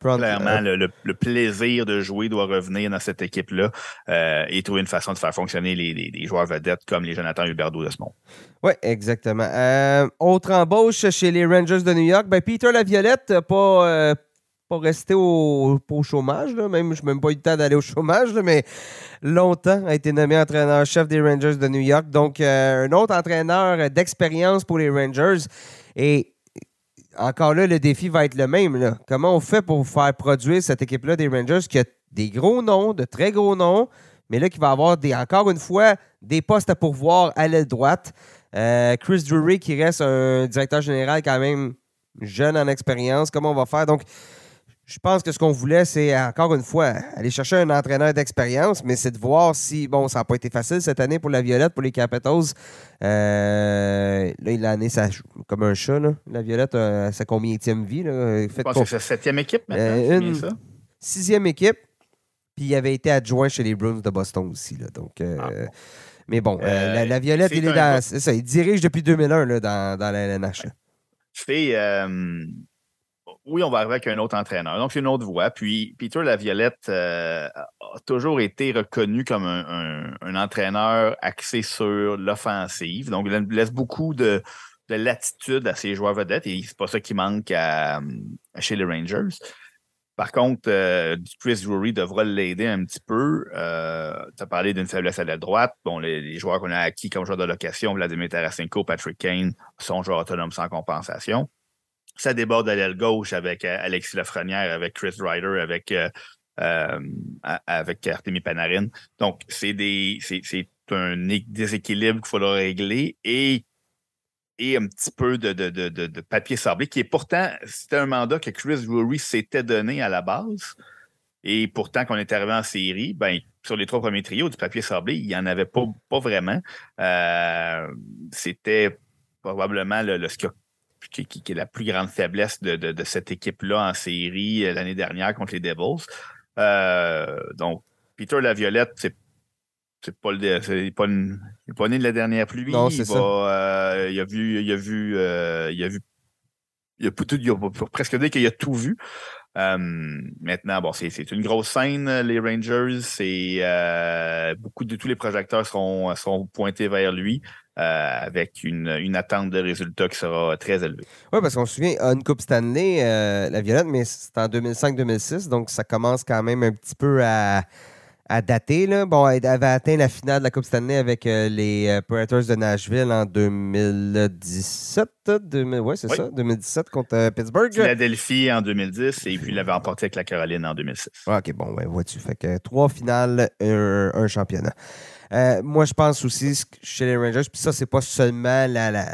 Clairement, le, plaisir de jouer doit revenir dans cette équipe-là euh, et trouver une façon de faire fonctionner les, joueurs vedettes comme les Jonathan Huberdeau de ce monde. Oui, exactement. Euh, autre embauche chez les Rangers de New York, ben Peter Laviolette n'a pas, euh, pas resté au, chômage. Même, je n'ai même pas eu le temps d'aller au chômage, mais longtemps a été nommé entraîneur-chef des Rangers de New York. Donc, un autre entraîneur d'expérience pour les Rangers. Et encore là, le défi va être le même. Comment on fait pour faire produire cette équipe-là des Rangers qui a des gros noms, de très gros noms, mais là, qui va avoir des, encore une fois des postes à pourvoir à l'aile droite. Euh, Chris Drury qui reste un directeur général quand même jeune en expérience. Comment on va faire? Donc, je pense que ce qu'on voulait, c'est encore une fois aller chercher un entraîneur d'expérience, mais c'est de voir si, bon, ça n'a pas été facile cette année pour la Violette, pour les Capitals. Euh, là, il a amené ça comme un chat. Là. La Violette, a sa combien vie? Là? Je pense que c'est septième équipe maintenant. Euh, une ça? sixième équipe. Puis il avait été adjoint chez les Bruins de Boston aussi. Là, donc, euh, ah, Mais bon, la, Violette, il est dans. ça, il dirige depuis 2001 là, dans, dans la LNH. C'est oui, on va arriver avec un autre entraîneur. Donc, c'est une autre voie. Puis, Peter Laviolette euh, a toujours été reconnu comme un, entraîneur axé sur l'offensive. Donc, il laisse beaucoup de, latitude à ses joueurs vedettes et c'est pas ça qui manque chez les Rangers. Par contre, euh, Chris Drury devra l'aider un petit peu. Euh, tu as parlé d'une faiblesse à la droite. Bon, les, joueurs qu'on a acquis comme joueurs de location, Vladimir Tarasenko, Patrick Kane, sont joueurs autonomes sans compensation ça déborde à l'aile gauche avec euh, Alexis Lafrenière, avec Chris Ryder, avec, euh, euh, avec Artemi Panarin. Donc, c'est des c'est un déséquilibre qu'il faudra régler et, et un petit peu de, de, de, de papier sablé, qui est pourtant, c'était un mandat que Chris Drury s'était donné à la base. Et pourtant, quand on est arrivé en série, ben, sur les trois premiers trios du papier sablé, il n'y en avait pas, pas vraiment. C'était probablement le, le, qui, est la plus grande faiblesse de, cette équipe-là en série euh, l'année dernière contre les Devils. Euh, donc, Peter Laviolette, c'est c'est pas le c'est pas, pas né de la dernière pluie. Non, ça. Euh, il a vu il a vu il a vu il a, tout, il a presque dit qu'il a tout vu. Maintenant, bon, c'est une grosse scène, les Rangers. C'est beaucoup de tous les projecteurs seront, pointés vers lui. Euh, avec une, attente de résultats qui sera très élevée. Oui, parce qu'on se souvient, une Coupe Stanley, euh, la Violette, mais c'est en 2005-2006, donc ça commence quand même un petit peu à, dater. Là. Bon, elle avait atteint la finale de la Coupe Stanley avec euh, les Predators de Nashville en 2017. Oui, c'est ça, 2017 contre Pittsburgh. Philadelphie en 2010 et puis il l'avait emporté avec la Caroline en 2006. OK, bon, ouais, vois-tu. Fait que trois finales, un championnat. Euh, moi, je pense aussi chez les Rangers, puis ça, c'est pas seulement la,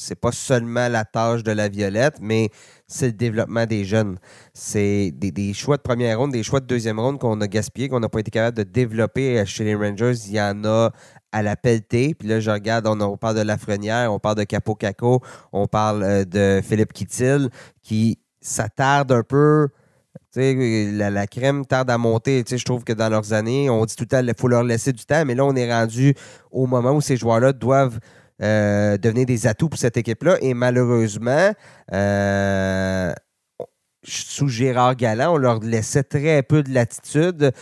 c'est pas seulement la tâche de la Violette, mais c'est le développement des jeunes. C'est des, choix de première ronde, des choix de deuxième ronde qu'on a gaspillés, qu'on n'a pas été capable de développer chez les Rangers. Il y en a à la pelletée. Puis là, je regarde, on, parle de Lafrenière, on parle de Capo Caco, on parle euh, de Philippe Kittil, qui s'attarde un peu la, la, crème tarde à monter. Je trouve que dans leurs années, on dit tout le temps qu'il faut leur laisser du temps, mais là, on est rendu au moment où ces joueurs-là doivent euh, devenir des atouts pour cette équipe-là. Et malheureusement, euh, sous Gérard Galland, on leur laissait très peu de latitude.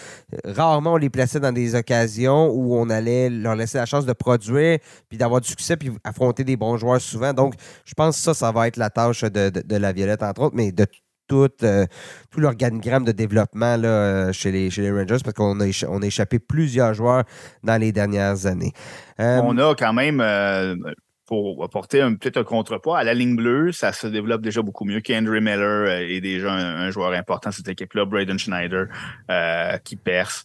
Rarement, on les plaçait dans des occasions où on allait leur laisser la chance de produire, puis d'avoir du succès, puis affronter des bons joueurs souvent. Donc, je pense que ça, ça va être la tâche de, de la Violette, entre autres. Mais de tout, tout l'organigramme de développement là, chez, les, chez les Rangers parce qu'on a, échappé plusieurs joueurs dans les dernières années. on a quand même pour apporter peut-être un contrepoids. À la ligne bleue, ça se développe déjà beaucoup mieux. qu'Andrew Miller est déjà un, joueur important de cette équipe-là. Braden Schneider qui perce.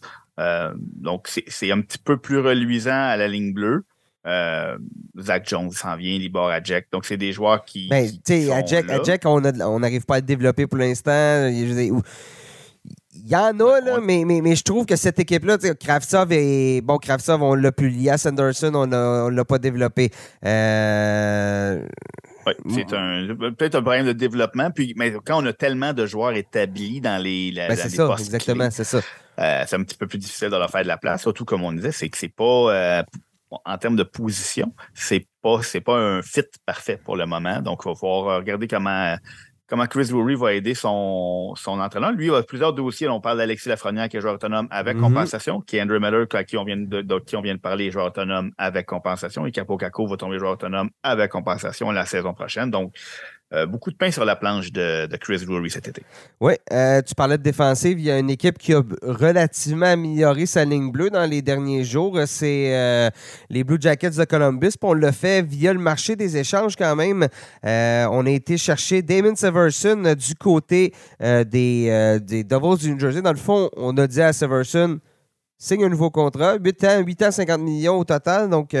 donc, c'est un petit peu plus reluisant à la ligne bleue. Euh, Zach Jones s'en vient, Libor Adjek. Donc, c'est des joueurs qui. Ben, tu sais, Adjek, on n'arrive pas à le développer pour l'instant. Il y en a, là, mais, mais, mais, je trouve que cette équipe-là, Kravtsov et. Bon, Kravtsov, on l'a pu lier à Sanderson, on ne l'a pas développé. Euh... Oui, c'est un, peut-être un problème de développement. Puis, mais quand on a tellement de joueurs établis dans les. Ben, c'est ça, exactement, c'est ça. Euh, c'est un petit peu plus difficile de leur faire de la place. Surtout, comme on disait, c'est que c'est pas. Euh, en termes de position, c'est pas, pas un fit parfait pour le moment. Donc, il va falloir regarder comment, comment Chris Lurie va aider son, son entraîneur. Lui, il a plusieurs dossiers. On parle d'Alexis Lafrenière, qui est joueur autonome avec mm-hmm. compensation, qui est Andrew Miller, à qui on vient de, qui on vient de parler, joueur autonome avec compensation. Et Capo Caco va tomber joueur autonome avec compensation la saison prochaine. Donc, euh, beaucoup de pain sur la planche de, Chris Drury cet été. Oui, euh, tu parlais de défensive. Il y a une équipe qui a relativement amélioré sa ligne bleue dans les derniers jours. C'est euh, les Blue Jackets de Columbus. on l'a fait via le marché des échanges quand même. on a été chercher Damon Severson du côté des, des Devils du New Jersey. Dans le fond, on a dit à Severson signe un nouveau contrat. 8 ans, 8 ans, 50 millions au total. Donc,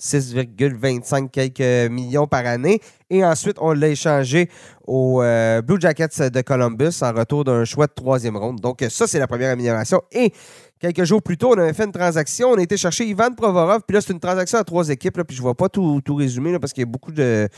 6,25 quelques millions par année. Et ensuite, on l'a échangé aux euh, Blue Jackets de Columbus en retour d'un choix de troisième ronde. Donc, ça, c'est la première amélioration. Et quelques jours plus tôt, on avait fait une transaction. On a été chercher Ivan Provorov. Puis là, c'est une transaction à trois équipes. puis je ne vais pas tout, tout résumer parce qu'il y a beaucoup de,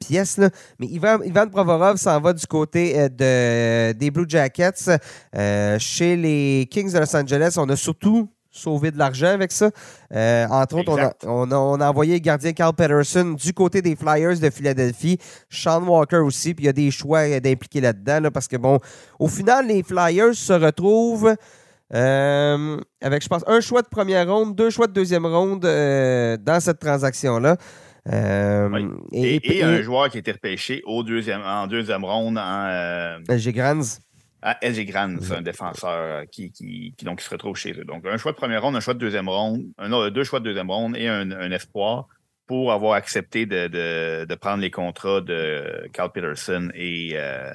pièces. Mais Ivan, Ivan Provorov s'en va du côté euh, de, des Blue Jackets. Euh, chez les Kings de Los Angeles, on a surtout sauver de l'argent avec ça. Euh, entre autres, on a, on, a, envoyé gardien Carl Peterson du côté des Flyers de Philadelphie, Sean Walker aussi, puis il y a des choix d'impliquer là-dedans, parce que bon, au final, les Flyers se retrouvent euh, avec, je pense, un choix de première ronde, deux choix de deuxième ronde euh, dans cette transaction-là. et, un joueur qui a été repêché au deuxième, en deuxième ronde en. G. Grands. Ah, LG Grand, c'est un défenseur euh, qui, qui, donc, se retrouve chez eux. Donc, un choix de première ronde, un choix de deuxième ronde, un, deux choix de deuxième ronde et un, espoir pour avoir accepté de, prendre les contrats de Carl Peterson et, euh,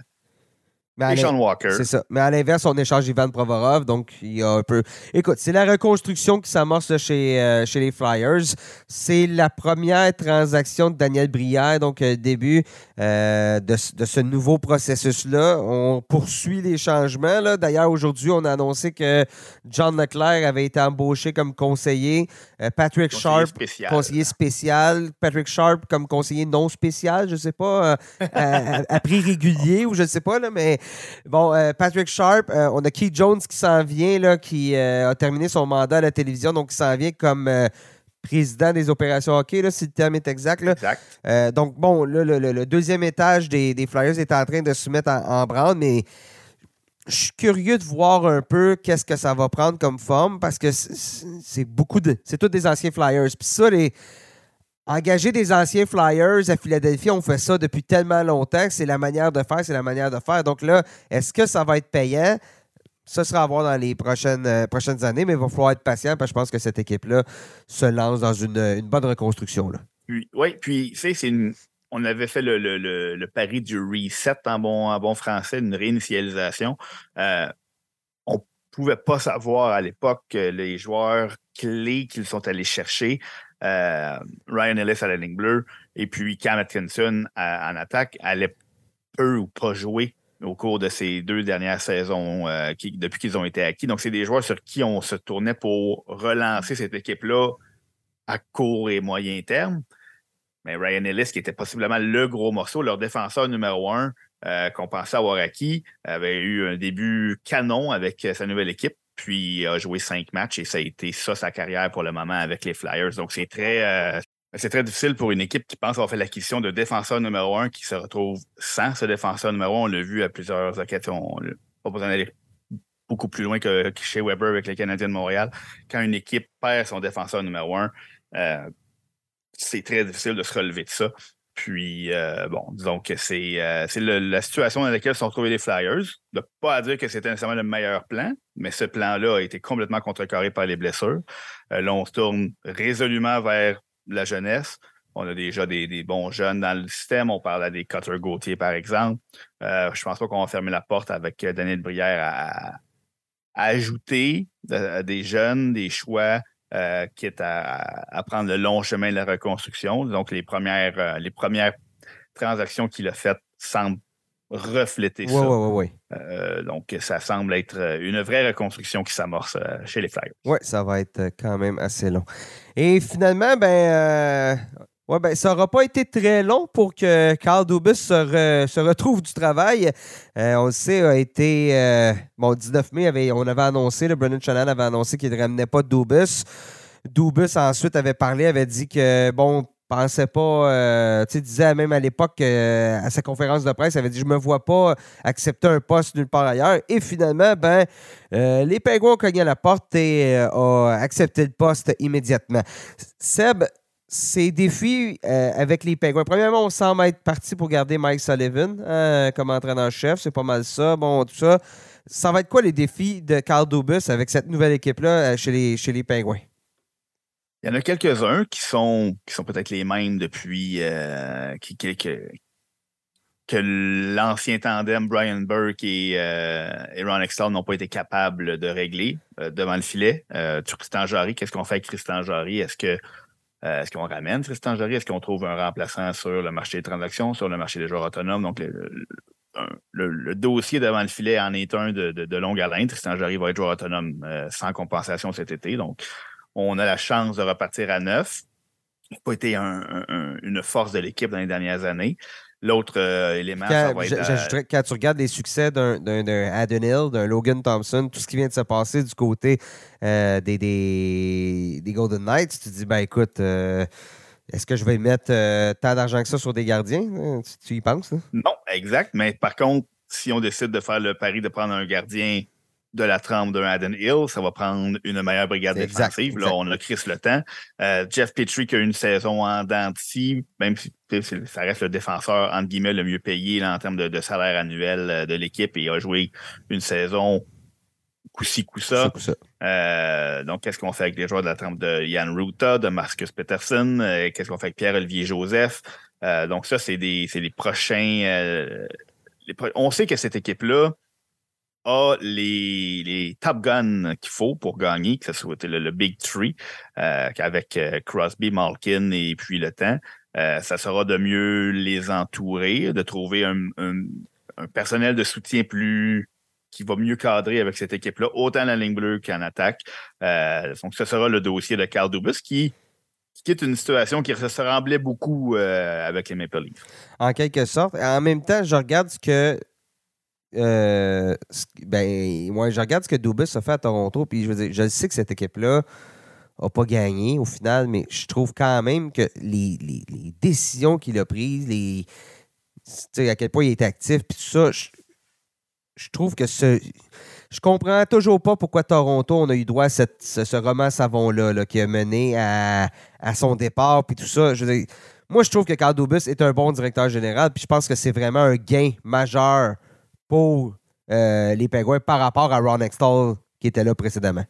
mais Sean Walker. C'est ça. Mais à l'inverse, on échange Ivan Provorov. Donc, il y a un peu. Écoute, c'est la reconstruction qui s'amorce chez, euh, chez les Flyers. C'est la première transaction de Daniel Brière, donc euh, début euh, de, ce nouveau processus-là. On poursuit les changements. D'ailleurs, aujourd'hui, on a annoncé que John Leclerc avait été embauché comme conseiller. Patrick Sharp, conseiller spécial. Patrick Sharp comme conseiller non spécial, je ne sais pas, à, prix régulier ou je ne sais pas, là, mais Bon, euh, Patrick Sharp, euh, on a Keith Jones qui s'en vient, là, qui euh, a terminé son mandat à la télévision, donc qui s'en vient comme président des opérations hockey, là, si le terme est exact. Exact. donc, bon, le, deuxième étage des, Flyers est en train de se mettre en, branle, mais je suis curieux de voir un peu qu'est-ce que ça va prendre comme forme parce que c'est beaucoup de. C'est tous des anciens Flyers. Puis ça, les Engager des anciens Flyers à Philadelphie, on fait ça depuis tellement longtemps c'est la manière de faire, c'est la manière de faire. Donc là, est-ce que ça va être payant? Ça sera à voir dans les prochaines, euh, prochaines années, mais il va falloir être patient parce que je pense que cette équipe-là se lance dans une, bonne reconstruction. Oui, puis, tu sais, on avait fait le, pari du reset en bon, bon français, une réinitialisation. Euh, on ne pouvait pas savoir à l'époque que les joueurs clés qu'ils sont allés chercher euh, Ryan Ellis à la ligne bleue et puis Cam Atkinson en attaque allaient peu ou pas jouer au cours de ces deux dernières saisons euh, depuis qu'ils ont été acquis. Donc, c'est des joueurs sur qui on se tournait pour relancer cette équipe-là à court et moyen terme. Mais Ryan Ellis, qui était possiblement le gros morceau, leur défenseur numéro un, euh, qu'on pensait avoir acquis, avait eu un début canon avec sa nouvelle équipe puis a joué cinq matchs et ça a été ça sa carrière pour le moment avec les Flyers. Donc c'est très euh, c'est très difficile pour une équipe qui pense avoir fait l'acquisition de défenseur numéro un qui se retrouve sans ce défenseur numéro un. On l'a vu à plusieurs occasions. On n'a pas besoin d'aller beaucoup plus loin que, chez Weber avec les Canadiens de Montréal. Quand une équipe perd son défenseur numéro un, euh, c'est très difficile de se relever de ça. Puis, euh, bon, disons que c'est la situation dans laquelle sont trouvés les Flyers. De pas à dire que c'était nécessairement le meilleur plan, mais ce plan-là a été complètement contrecarré par les blessures. là, on se tourne résolument vers la jeunesse. On a déjà des, bons jeunes dans le système. On parle à des Cutter Gauthier, par exemple. Euh, je pense pas qu'on va fermer la porte avec Daniel Brière à, ajouter des jeunes, des choix euh, quitte à, prendre le long chemin de la reconstruction. Donc, les premières, euh, les premières transactions qu'il a faites semblent refléter ça. Euh, donc, ça semble être une vraie reconstruction qui s'amorce chez les Flyers. Oui, ça va être quand même assez long. Et finalement, ben, Ouais, ben, ça n'aura pas été très long pour que Carl Dubus se, retrouve du travail. on le sait, a été. bon, 19 mai, avait, on avait annoncé, le Brennan Shannon avait annoncé qu'il ne ramenait pas Dubus. Dubus, ensuite, avait parlé, avait dit que, bon, pensait pas, tu sais, disait même à l'époque, à sa conférence de presse, il avait dit Je me vois pas accepter un poste nulle part ailleurs. Et finalement, ben, les Pingouins ont cogné à la porte et ont accepté le poste immédiatement. Seb, ces défis euh, avec les Penguins. Premièrement, on semble être parti pour garder Mike Sullivan euh, comme entraîneur-chef. C'est pas mal ça. Bon, tout ça. Ça va être quoi les défis de Carl Dubus avec cette nouvelle équipe-là euh, chez les, chez les Penguins? Il y en a quelques-uns qui sont, qui sont peut-être les mêmes depuis qui, que, que l'ancien tandem Brian Burke et, Ron Extall n'ont pas été capables de régler devant le filet. Tristan Jarry, qu'est-ce qu'on fait avec Tristan Jarry? Est-ce que euh, est-ce qu'on ramène Tristan Jarry? Est-ce qu'on trouve un remplaçant sur le marché des transactions, sur le marché des joueurs autonomes? Donc, le, dossier devant le filet en est un de, longue haleine. Tristan Jarry va être joueur autonome euh, sans compensation cet été. Donc, on a la chance de repartir à neuf. Il n'a pas été une force de l'équipe dans les dernières années. L'autre euh, élément, ça va être. quand tu regardes les succès d'un Adon Hill, d'un Logan Thompson, tout ce qui vient de se passer du côté euh, des, des, Golden Knights, tu te dis, ben écoute, euh, est-ce que je vais mettre tant d'argent que ça sur des gardiens? Tu, y penses? Non, exact. Mais par contre, si on décide de faire le pari de prendre un gardien de la trempe d'un Adam Hill, ça va prendre une meilleure brigade défensive. Là, on a Chris le temps. Euh, Jeff Petrie qui a une saison en denti, même si ça reste le défenseur, entre guillemets, le mieux payé en termes de, salaire annuel euh, de l'équipe et a joué une saison coup-ci, coup-ça. Euh, donc, qu'est-ce qu'on fait avec les joueurs de la trempe de Jan Ruta, de Marcus Peterson? qu'est-ce qu'on fait avec Pierre-Olivier Joseph? donc, ça, c'est des, les prochains. on sait que cette équipe-là, a les, les top guns qu'il faut pour gagner, que ce soit le, Big Three, euh, avec euh, Crosby, Malkin et puis le temps. Euh, ça sera de mieux les entourer, de trouver un, personnel de soutien plus qui va mieux cadrer avec cette équipe-là, autant la ligne bleue qu'en attaque. donc, ce sera le dossier de Carl Dubus qui, qui est une situation qui se ressemblait beaucoup avec les Maple Leafs. En quelque sorte. En même temps, je regarde ce que euh, ben, moi, je regarde ce que Dubus a fait à Toronto, puis je, je sais que cette équipe-là n'a pas gagné au final, mais je trouve quand même que les, décisions qu'il a prises, les, à quel point il est actif, puis tout ça, je, trouve que ce. Je comprends toujours pas pourquoi Toronto, on a eu droit à cette, ce, roman savon-là là, qui a mené à, son départ, puis tout ça. Je moi, je trouve que Carl Dubus est un bon directeur général, puis je pense que c'est vraiment un gain majeur pour euh, les Penguins par rapport à Ron Extall qui était là précédemment.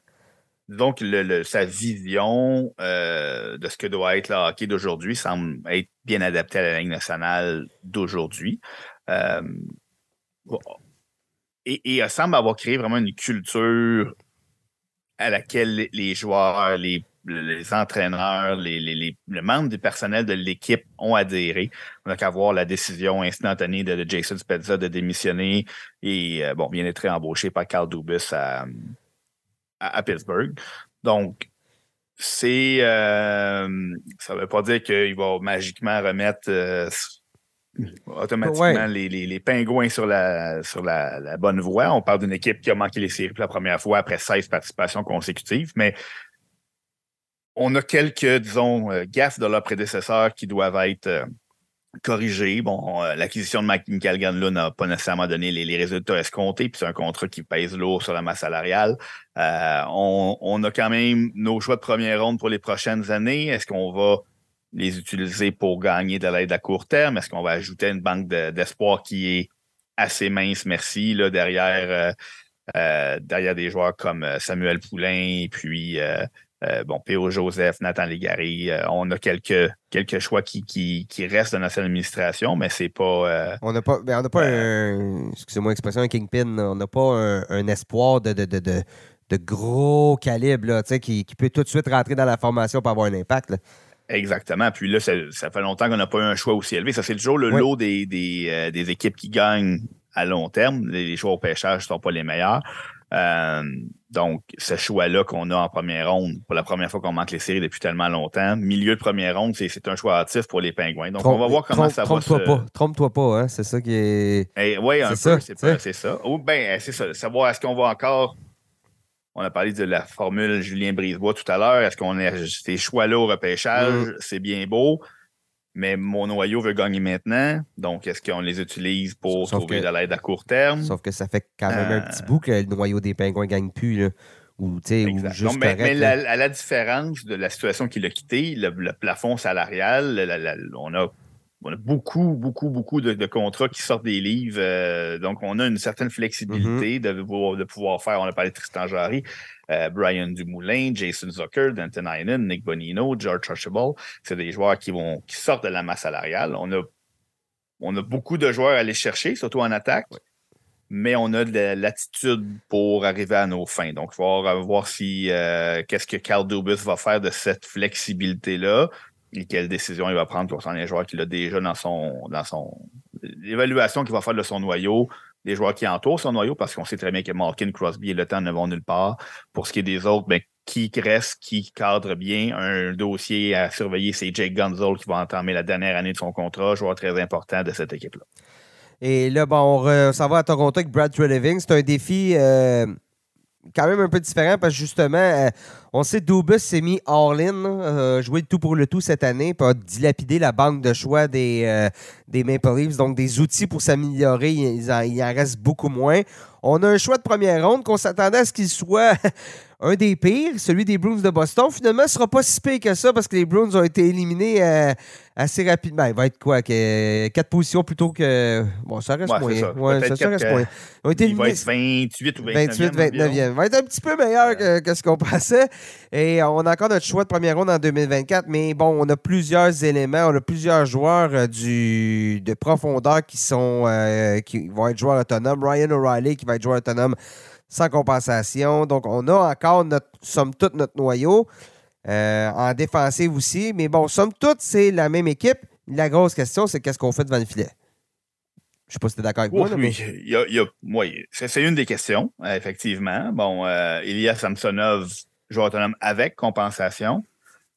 Donc, sa vision euh, de ce que doit être le hockey d'aujourd'hui semble être bien adaptée à la Ligue nationale d'aujourd'hui. Euh, et, il semble avoir créé vraiment une culture à laquelle les joueurs, les les entraîneurs, les, les, membres du personnel de l'équipe ont adhéré. On n'a qu'à voir la décision instantanée de, Jason Spezza de démissionner et euh, bon, bien être embauché par Carl Dubus à, à, Pittsburgh. Donc, c'est euh, ça ne veut pas dire qu'il va magiquement remettre euh, automatiquement les, les, pingouins sur, la, sur la, la bonne voie. On parle d'une équipe qui a manqué les séries pour la première fois après 16 participations consécutives, mais on a quelques, disons, euh, gaffes de leurs prédécesseurs qui doivent être euh, corrigées. Bon, euh, l'acquisition de Michael Ganlund n'a pas nécessairement donné les, résultats escomptés, puis c'est un contrat qui pèse lourd sur la masse salariale. on, a quand même nos choix de première ronde pour les prochaines années. Est-ce qu'on va les utiliser pour gagner de l'aide à court terme? Est-ce qu'on va ajouter une banque d'espoir qui est assez mince, merci, là, derrière, derrière des joueurs comme Samuel Poulain et puis euh, bon, P.O. Joseph, Nathan Légaré, euh, on a quelques, quelques choix qui, qui, qui restent dans notre administration, mais c'est pas. Euh, on n'a pas, ben, on n'a pas un. Excusez-moi l'expression, un kingpin. On n'a pas un, espoir de, de, de, de, gros calibre là, qui, qui peut tout de suite rentrer dans la formation pour avoir un impact. Exactement. Puis là, ça, fait longtemps qu'on n'a pas eu un choix aussi élevé. Ça, c'est toujours le lot des, des, des, équipes qui gagnent à long terme. Les, choix au pêchage ne sont pas les meilleurs. Euh, donc, ce choix-là qu'on a en première ronde, pour la première fois qu'on manque les séries depuis tellement longtemps, milieu de première ronde, c'est un choix actif pour les Pingouins. Donc, on va voir comment ça va se... Pas. Trompe-toi pas, hein? c'est ça qui est... Eh, oui, un peu, c'est ça. Ou bien, c'est ça. Savoir est-ce qu'on va encore... On a parlé de la formule Julien Brisebois tout à l'heure. Est-ce qu'on a ces choix-là au repêchage? Mm. C'est bien beau mais mon noyau veut gagner maintenant. Donc, est-ce qu'on les utilise pour trouver de l'aide à court terme? Sauf que ça fait quand même un petit euh. bout que le noyau des pingouins ne gagne plus. Là. Ou, juste mais, mais à la différence de la situation qu'il a quittée, le, plafond salarial, on a on a beaucoup, beaucoup, beaucoup de, contrats qui sortent des livres. Euh, donc, on a une certaine flexibilité mm-hmm. de, de, pouvoir faire. On a parlé de Tristan Jarry, euh, Brian Dumoulin, Jason Zucker, Danton Heinen, Nick Bonino, George Archibald. C'est des joueurs qui, vont, qui sortent de la masse salariale. On a, on a beaucoup de joueurs à aller chercher, surtout en attaque. Mais on a de l'attitude pour arriver à nos fins. Donc, il va voir si euh, qu'est-ce que Carl Dubus va faire de cette flexibilité-là et quelle décision il va prendre pour les joueurs qu'il a déjà dans son dans son l'évaluation qu'il va faire de son noyau, des joueurs qui entourent son noyau, parce qu'on sait très bien que Malkin, Crosby et Le Temps ne vont nulle part. Pour ce qui est des autres, ben, qui reste, qui cadre bien. Un dossier à surveiller, c'est Jake Gunzel qui va entamer la dernière année de son contrat, joueur très important de cette équipe-là. Et là, bon, on s'en va à Toronto avec Brad Treleving. C'est un défi euh, quand même un peu différent parce que justement, euh, on sait que Dubus s'est mis all-in, euh, joué tout pour le tout cette année, pour dilapider la banque de choix des, euh, des Maple Leafs. Donc, des outils pour s'améliorer, il, il, en reste beaucoup moins. On a un choix de première ronde qu'on s'attendait à ce qu'il soit un des pires, celui des Bruins de Boston. Finalement, ce ne sera pas si pire que ça parce que les Bruins ont été éliminés euh, assez rapidement. Il va être quoi? quatre positions plutôt que. Bon, ça reste moyen. Ouais, ça, reste moyen. il va être 28 ou 29. 28, 29 Il va être un petit peu meilleur que, ce qu'on pensait. Et on a encore notre choix de première ronde en 2024. Mais bon, on a plusieurs éléments. On a plusieurs joueurs euh, du, de profondeur qui sont euh, qui vont être joueurs autonomes. Ryan O'Reilly qui va être joueur autonome sans compensation. Donc, on a encore, notre, somme toute, notre noyau. Euh, en défensive aussi. Mais bon, somme toute, c'est la même équipe. La grosse question, c'est qu'est-ce qu'on fait devant le filet? Je ne sais pas si tu es d'accord avec moi. Oui, il c'est une des questions, euh, effectivement. Bon, euh, Ilya Samsonov, joueur autonome avec compensation.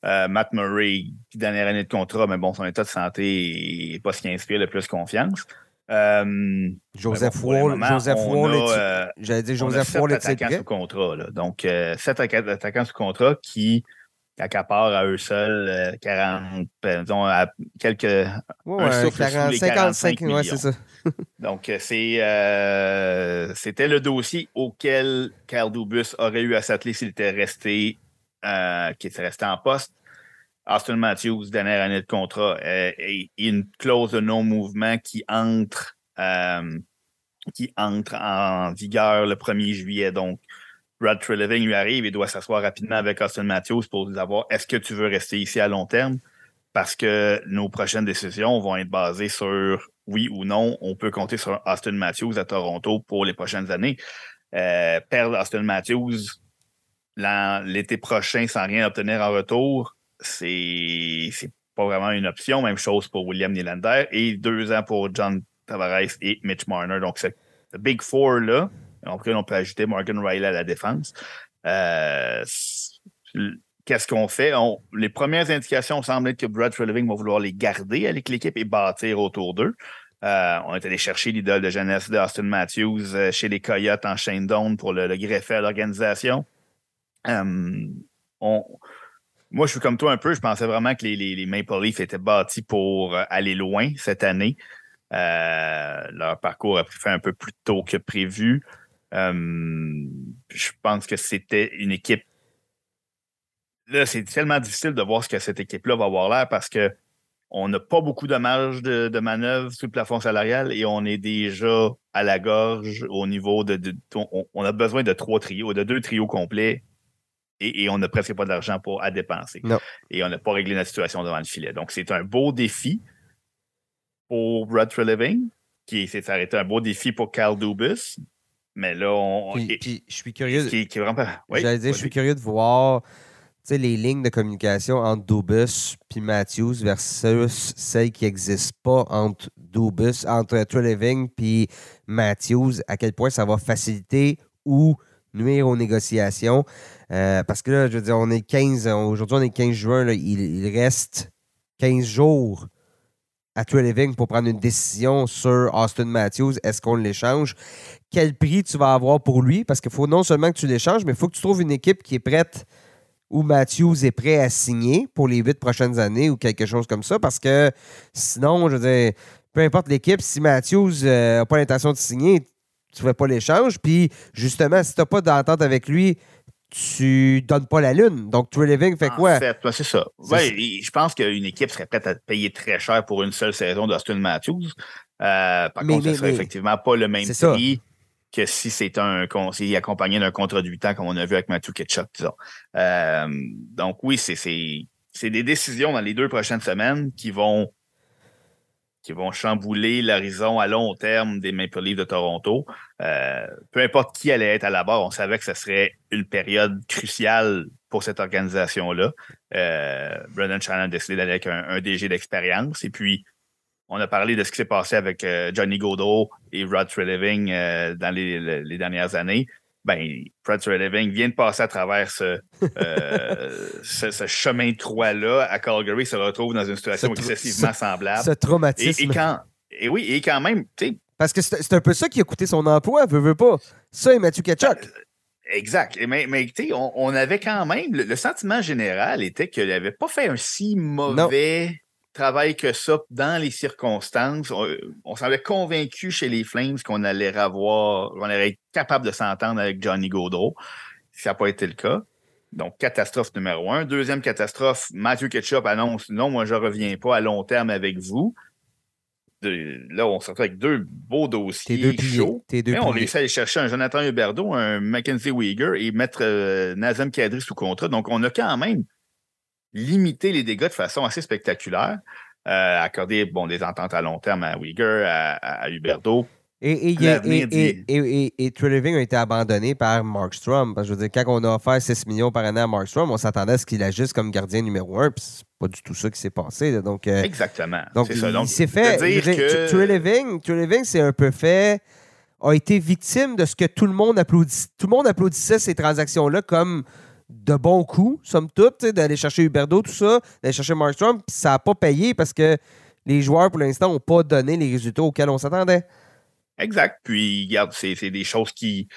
Matt Murray, dernière année de contrat, mais bon, son état de santé n'est pas ce qui inspire le plus confiance. Euh, Joseph Wall, Joseph Wall, euh, j'allais dire Joseph Wall est sous contrat. Là. Donc, euh, sept attaquants sous contrat qui accaparent à eux seuls 40, disons, à quelques. Ouais, un 40, 55, millions. Ouais, c'est ça. Donc, c'est, c'était le dossier auquel Carl Dubus aurait eu à s'atteler s'il était resté, qui était resté en poste. Austin Matthews, dernière année de contrat, euh, et, une clause de non-mouvement qui entre, euh, qui entre en vigueur le 1er juillet. Donc, Brad Treleving lui arrive et doit s'asseoir rapidement avec Austin Matthews pour savoir est-ce que tu veux rester ici à long terme? Parce que nos prochaines décisions vont être basées sur oui ou non, on peut compter sur Austin Matthews à Toronto pour les prochaines années. Euh, perdre Austin Matthews l'été prochain sans rien obtenir en retour, c'est pas vraiment une option. Même chose pour William Nylander. Et deux ans pour John Tavares et Mitch Marner. Donc, c'est le Big Four là. On peut ajouter Morgan Riley à la défense. Euh, qu'est-ce qu'on fait? les premières indications semblent être que Brad Treleving va vouloir les garder avec l'équipe et bâtir autour d'eux. Euh, on est allé chercher l'idole de jeunesse d'Austin Matthews euh, chez les Coyotes en Shane Down pour le, greffer à l'organisation. on, moi, je suis comme toi un peu. Je pensais vraiment que les, Maple Leafs étaient bâtis pour aller loin cette année. Leur parcours a pris fait un peu plus tôt que prévu. Euh, je pense que c'était une équipe là, c'est tellement difficile de voir ce que cette équipe-là va avoir l'air parce que on n'a pas beaucoup de marge de, manœuvre sous le plafond salarial et on est déjà à la gorge au niveau de. on, a besoin de trois trios, de deux trios complets et, on n'a presque pas d'argent pour à dépenser. Et on n'a pas réglé notre situation devant le filet. Donc, c'est un beau défi pour Rod Living, qui s'est arrêté un beau défi pour Carl Dubus. Mais là, on. Puis, je suis curieux. Qui, qui vraiment... J'allais dire, je suis curieux de voir les lignes de communication entre Dubus et Matthews versus celles qui n'existent pas entre Dubus, entre True et Matthews, à quel point ça va faciliter ou nuire aux négociations. Euh, parce que là, je veux dire, on est 15, aujourd'hui on est 15 juin, il, reste 15 jours à True Living pour prendre une décision sur Austin Matthews. Est-ce qu'on l'échange? Quel prix tu vas avoir pour lui? Parce qu'il faut non seulement que tu l'échanges, mais il faut que tu trouves une équipe qui est prête où Matthews est prêt à signer pour les huit prochaines années ou quelque chose comme ça. Parce que sinon, je veux dire, peu importe l'équipe, si Matthews n'a euh, pas l'intention de signer, tu ne fais pas l'échange. Puis justement, si tu n'as pas d'entente avec lui, tu donnes pas la lune. Donc, True Living fait quoi? En fait, c'est ça. je pense qu'une équipe serait prête à payer très cher pour une seule saison d'Austin Matthews. Euh, par contre, ce ne serait effectivement pas le même prix que si c'est un conseiller accompagné d'un contrat de 8 ans, comme on a vu avec Matthew Ketchup, euh, donc oui, c'est des décisions dans les deux prochaines semaines qui vont qui vont chambouler l'horizon à long terme des Maple Leafs de Toronto. Euh, peu importe qui allait être à la barre, on savait que ce serait une période cruciale pour cette organisation-là. Euh, Brendan Shannon a décidé d'aller avec un, DG d'expérience. Et puis, on a parlé de ce qui s'est passé avec euh, Johnny Godot et Rod Treliving dans les, dernières années. Ben, Rod Treliving vient de passer à travers ce, euh, chemin de croix-là à Calgary, se retrouve dans une situation excessivement semblable. Ce traumatisme. Et, quand, et oui, et quand même, tu sais. Parce que c'est un peu ça qui a coûté son emploi, veut, veut pas. Ça et Mathieu Kachuk. Exact. Mais, mais on, on, avait quand même. Le, sentiment général était qu'il n'avait pas fait un si mauvais travail que ça dans les circonstances. On, semblait convaincu chez les Flames qu'on allait avoir, on allait être capable de s'entendre avec Johnny Gaudreau. Ça n'a pas été le cas. Donc, catastrophe numéro un. Deuxième catastrophe, Matthew Ketchup annonce non, moi, je ne reviens pas à long terme avec vous. là, on se retrouve avec deux beaux dossiers deux chauds. mais on essaie d'aller chercher un Jonathan Huberdeau, un Mackenzie Weger et mettre euh, Nazem Kadri sous contrat. Donc, on a quand même limiter les dégâts de façon assez spectaculaire, euh, accorder bon, des ententes à long terme à Uyghur, à, Huberto. Et, et, et, et, a été abandonné par Markstrom. Parce que je veux dire, quand on a offert 6 millions par année à Markstrom, on s'attendait à ce qu'il agisse comme gardien numéro 1. Puis c'est pas du tout ça qui s'est passé. Donc, euh, Exactement. Donc, il, s'est fait. Que... C'est un peu fait a été victime de ce que tout le monde applaudissait. Tout le monde applaudissait ces transactions-là comme de bons coups, somme toute, d'aller chercher Huberdo, tout ça, d'aller chercher Markstrom, puis ça n'a pas payé parce que les joueurs, pour l'instant, n'ont pas donné les résultats auxquels on s'attendait. Exact. Puis, regarde, c'est des choses qui,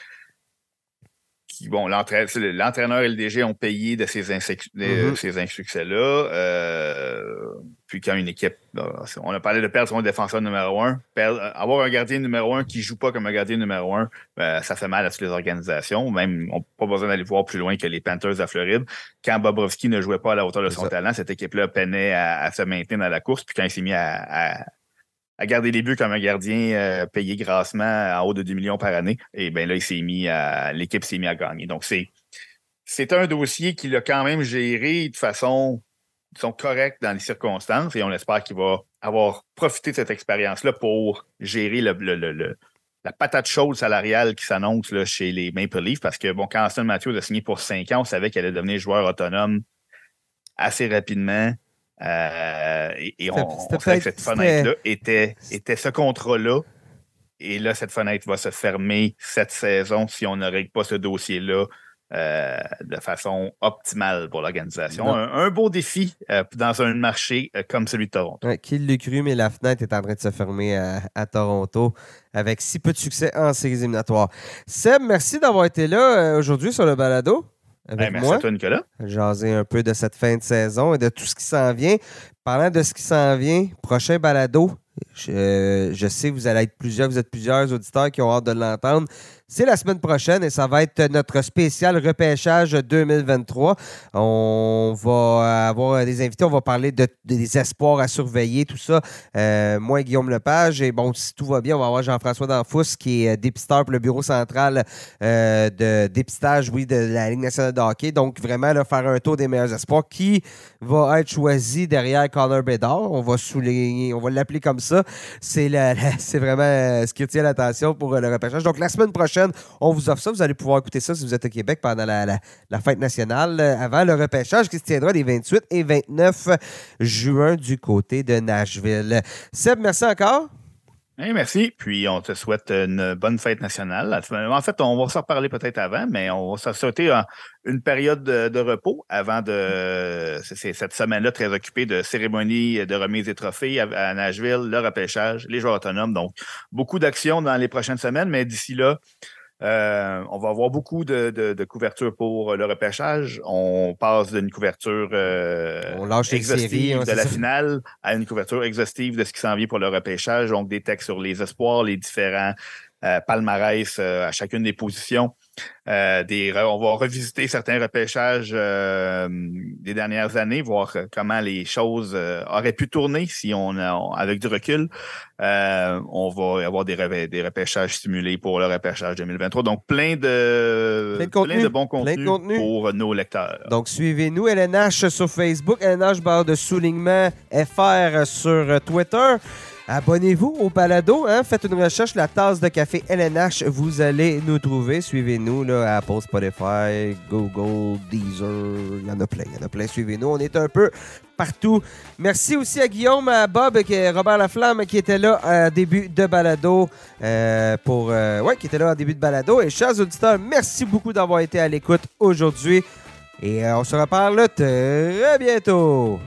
bon, l'entraîneur et le DG ont payé de ces, mm-hmm. insuccès-là. Euh, puis quand une équipe, on a parlé de perdre son défenseur numéro un, avoir un gardien numéro un qui ne joue pas comme un gardien numéro un, ben, ça fait mal à toutes les organisations. Même, on n'a pas besoin d'aller voir plus loin que les Panthers de Floride. Quand Bobrovski ne jouait pas à la hauteur de son talent, cette équipe-là peinait à, se maintenir dans la course. Puis quand il s'est mis à à garder les buts comme un gardien euh, payé grassement en haut de 2 millions par année. Et bien là, il s'est mis à. L'équipe s'est mis à gagner. Donc, c'est. C'est un dossier qu'il a quand même géré de façon, disons, correcte dans les circonstances et on espère qu'il va avoir profité de cette expérience-là pour gérer le, la patate chaude salariale qui s'annonce chez les Maple Leafs parce que, bon, quand Austin Matthews a signé pour 5 ans, on savait qu'il allait devenir joueur autonome assez rapidement. Euh, et, on, savait que cette fenêtre-là était, était ce contrat-là. Et là, cette fenêtre va se fermer cette saison si on ne règle pas ce dossier-là euh, de façon optimale pour l'organisation. Un, beau défi euh, dans un marché comme celui de Toronto. qui l'a cru, mais la fenêtre est en train de se fermer à, Toronto avec si peu de succès en séries éliminatoires. Seb, merci d'avoir été là aujourd'hui sur le balado avec merci à toi, Nicolas. Jaser un peu de cette fin de saison et de tout ce qui s'en vient. Parlant de ce qui s'en vient, prochain balado, je, sais sais vous allez être plusieurs, vous êtes plusieurs auditeurs qui ont hâte de l'entendre. C'est la semaine prochaine et ça va être notre spécial repêchage 2023. On va avoir des invités, on va parler de, des espoirs à surveiller, tout ça. Euh, moi, Guillaume Lepage, et bon, si tout va bien, on va avoir Jean-François Danfous qui est dépisteur pour le bureau central euh, de dépistage, oui, de la Ligue nationale de hockey. Donc, vraiment, là, faire un tour des meilleurs espoirs qui va être choisi derrière Connor Bedard? On va souligner, on va l'appeler comme ça. C'est vraiment euh, ce qui retient l'attention pour euh, le repêchage. Donc, la semaine prochaine, on vous offre ça. Vous allez pouvoir écouter ça si vous êtes au Québec pendant la, fête nationale euh, avant le repêchage qui se tiendra les 28 et 29 juin du côté de Nashville. Seb, merci encore merci. Puis on te souhaite une bonne fête nationale. En fait, on va s'en reparler peut-être avant, mais on va s'en souhaiter une période de, repos avant de cette semaine-là très occupée de cérémonies de remise des trophées à, Nashville, le repêchage, les joueurs autonomes. Donc, beaucoup d'actions dans les prochaines semaines, mais d'ici là, euh, on va avoir beaucoup de, de, couverture pour le repêchage. On passe d'une couverture euh, exhaustive de la finale à une couverture exhaustive de ce qui s'en vient pour le repêchage. Donc, des textes sur les espoirs, les différents euh, palmarès à chacune des positions. Euh, des, on va revisiter certains repêchages euh, des dernières années, voir euh, comment les choses auraient pu tourner si on, avec du recul. on va avoir des, des repêchages simulés pour le repêchage 2023. Donc, plein de, plein de, bons contenus pour nos lecteurs. Donc, suivez-nous, LNH sur Facebook, LNH barre de soulignement FR sur Twitter. Abonnez-vous au balado, hein? faites une recherche, la tasse de café LNH, vous allez nous trouver. Suivez-nous là, Apple, Spotify, Google, Deezer, il y en a plein, il y en a plein. Suivez-nous, on est un peu partout. Merci aussi à Guillaume, à Bob, et Robert Laflamme qui était là au début de balado euh, pour euh, ouais, qui était là au début de balado. Et chers auditeurs, merci beaucoup d'avoir été à l'écoute aujourd'hui. Et euh, on se reparle très bientôt.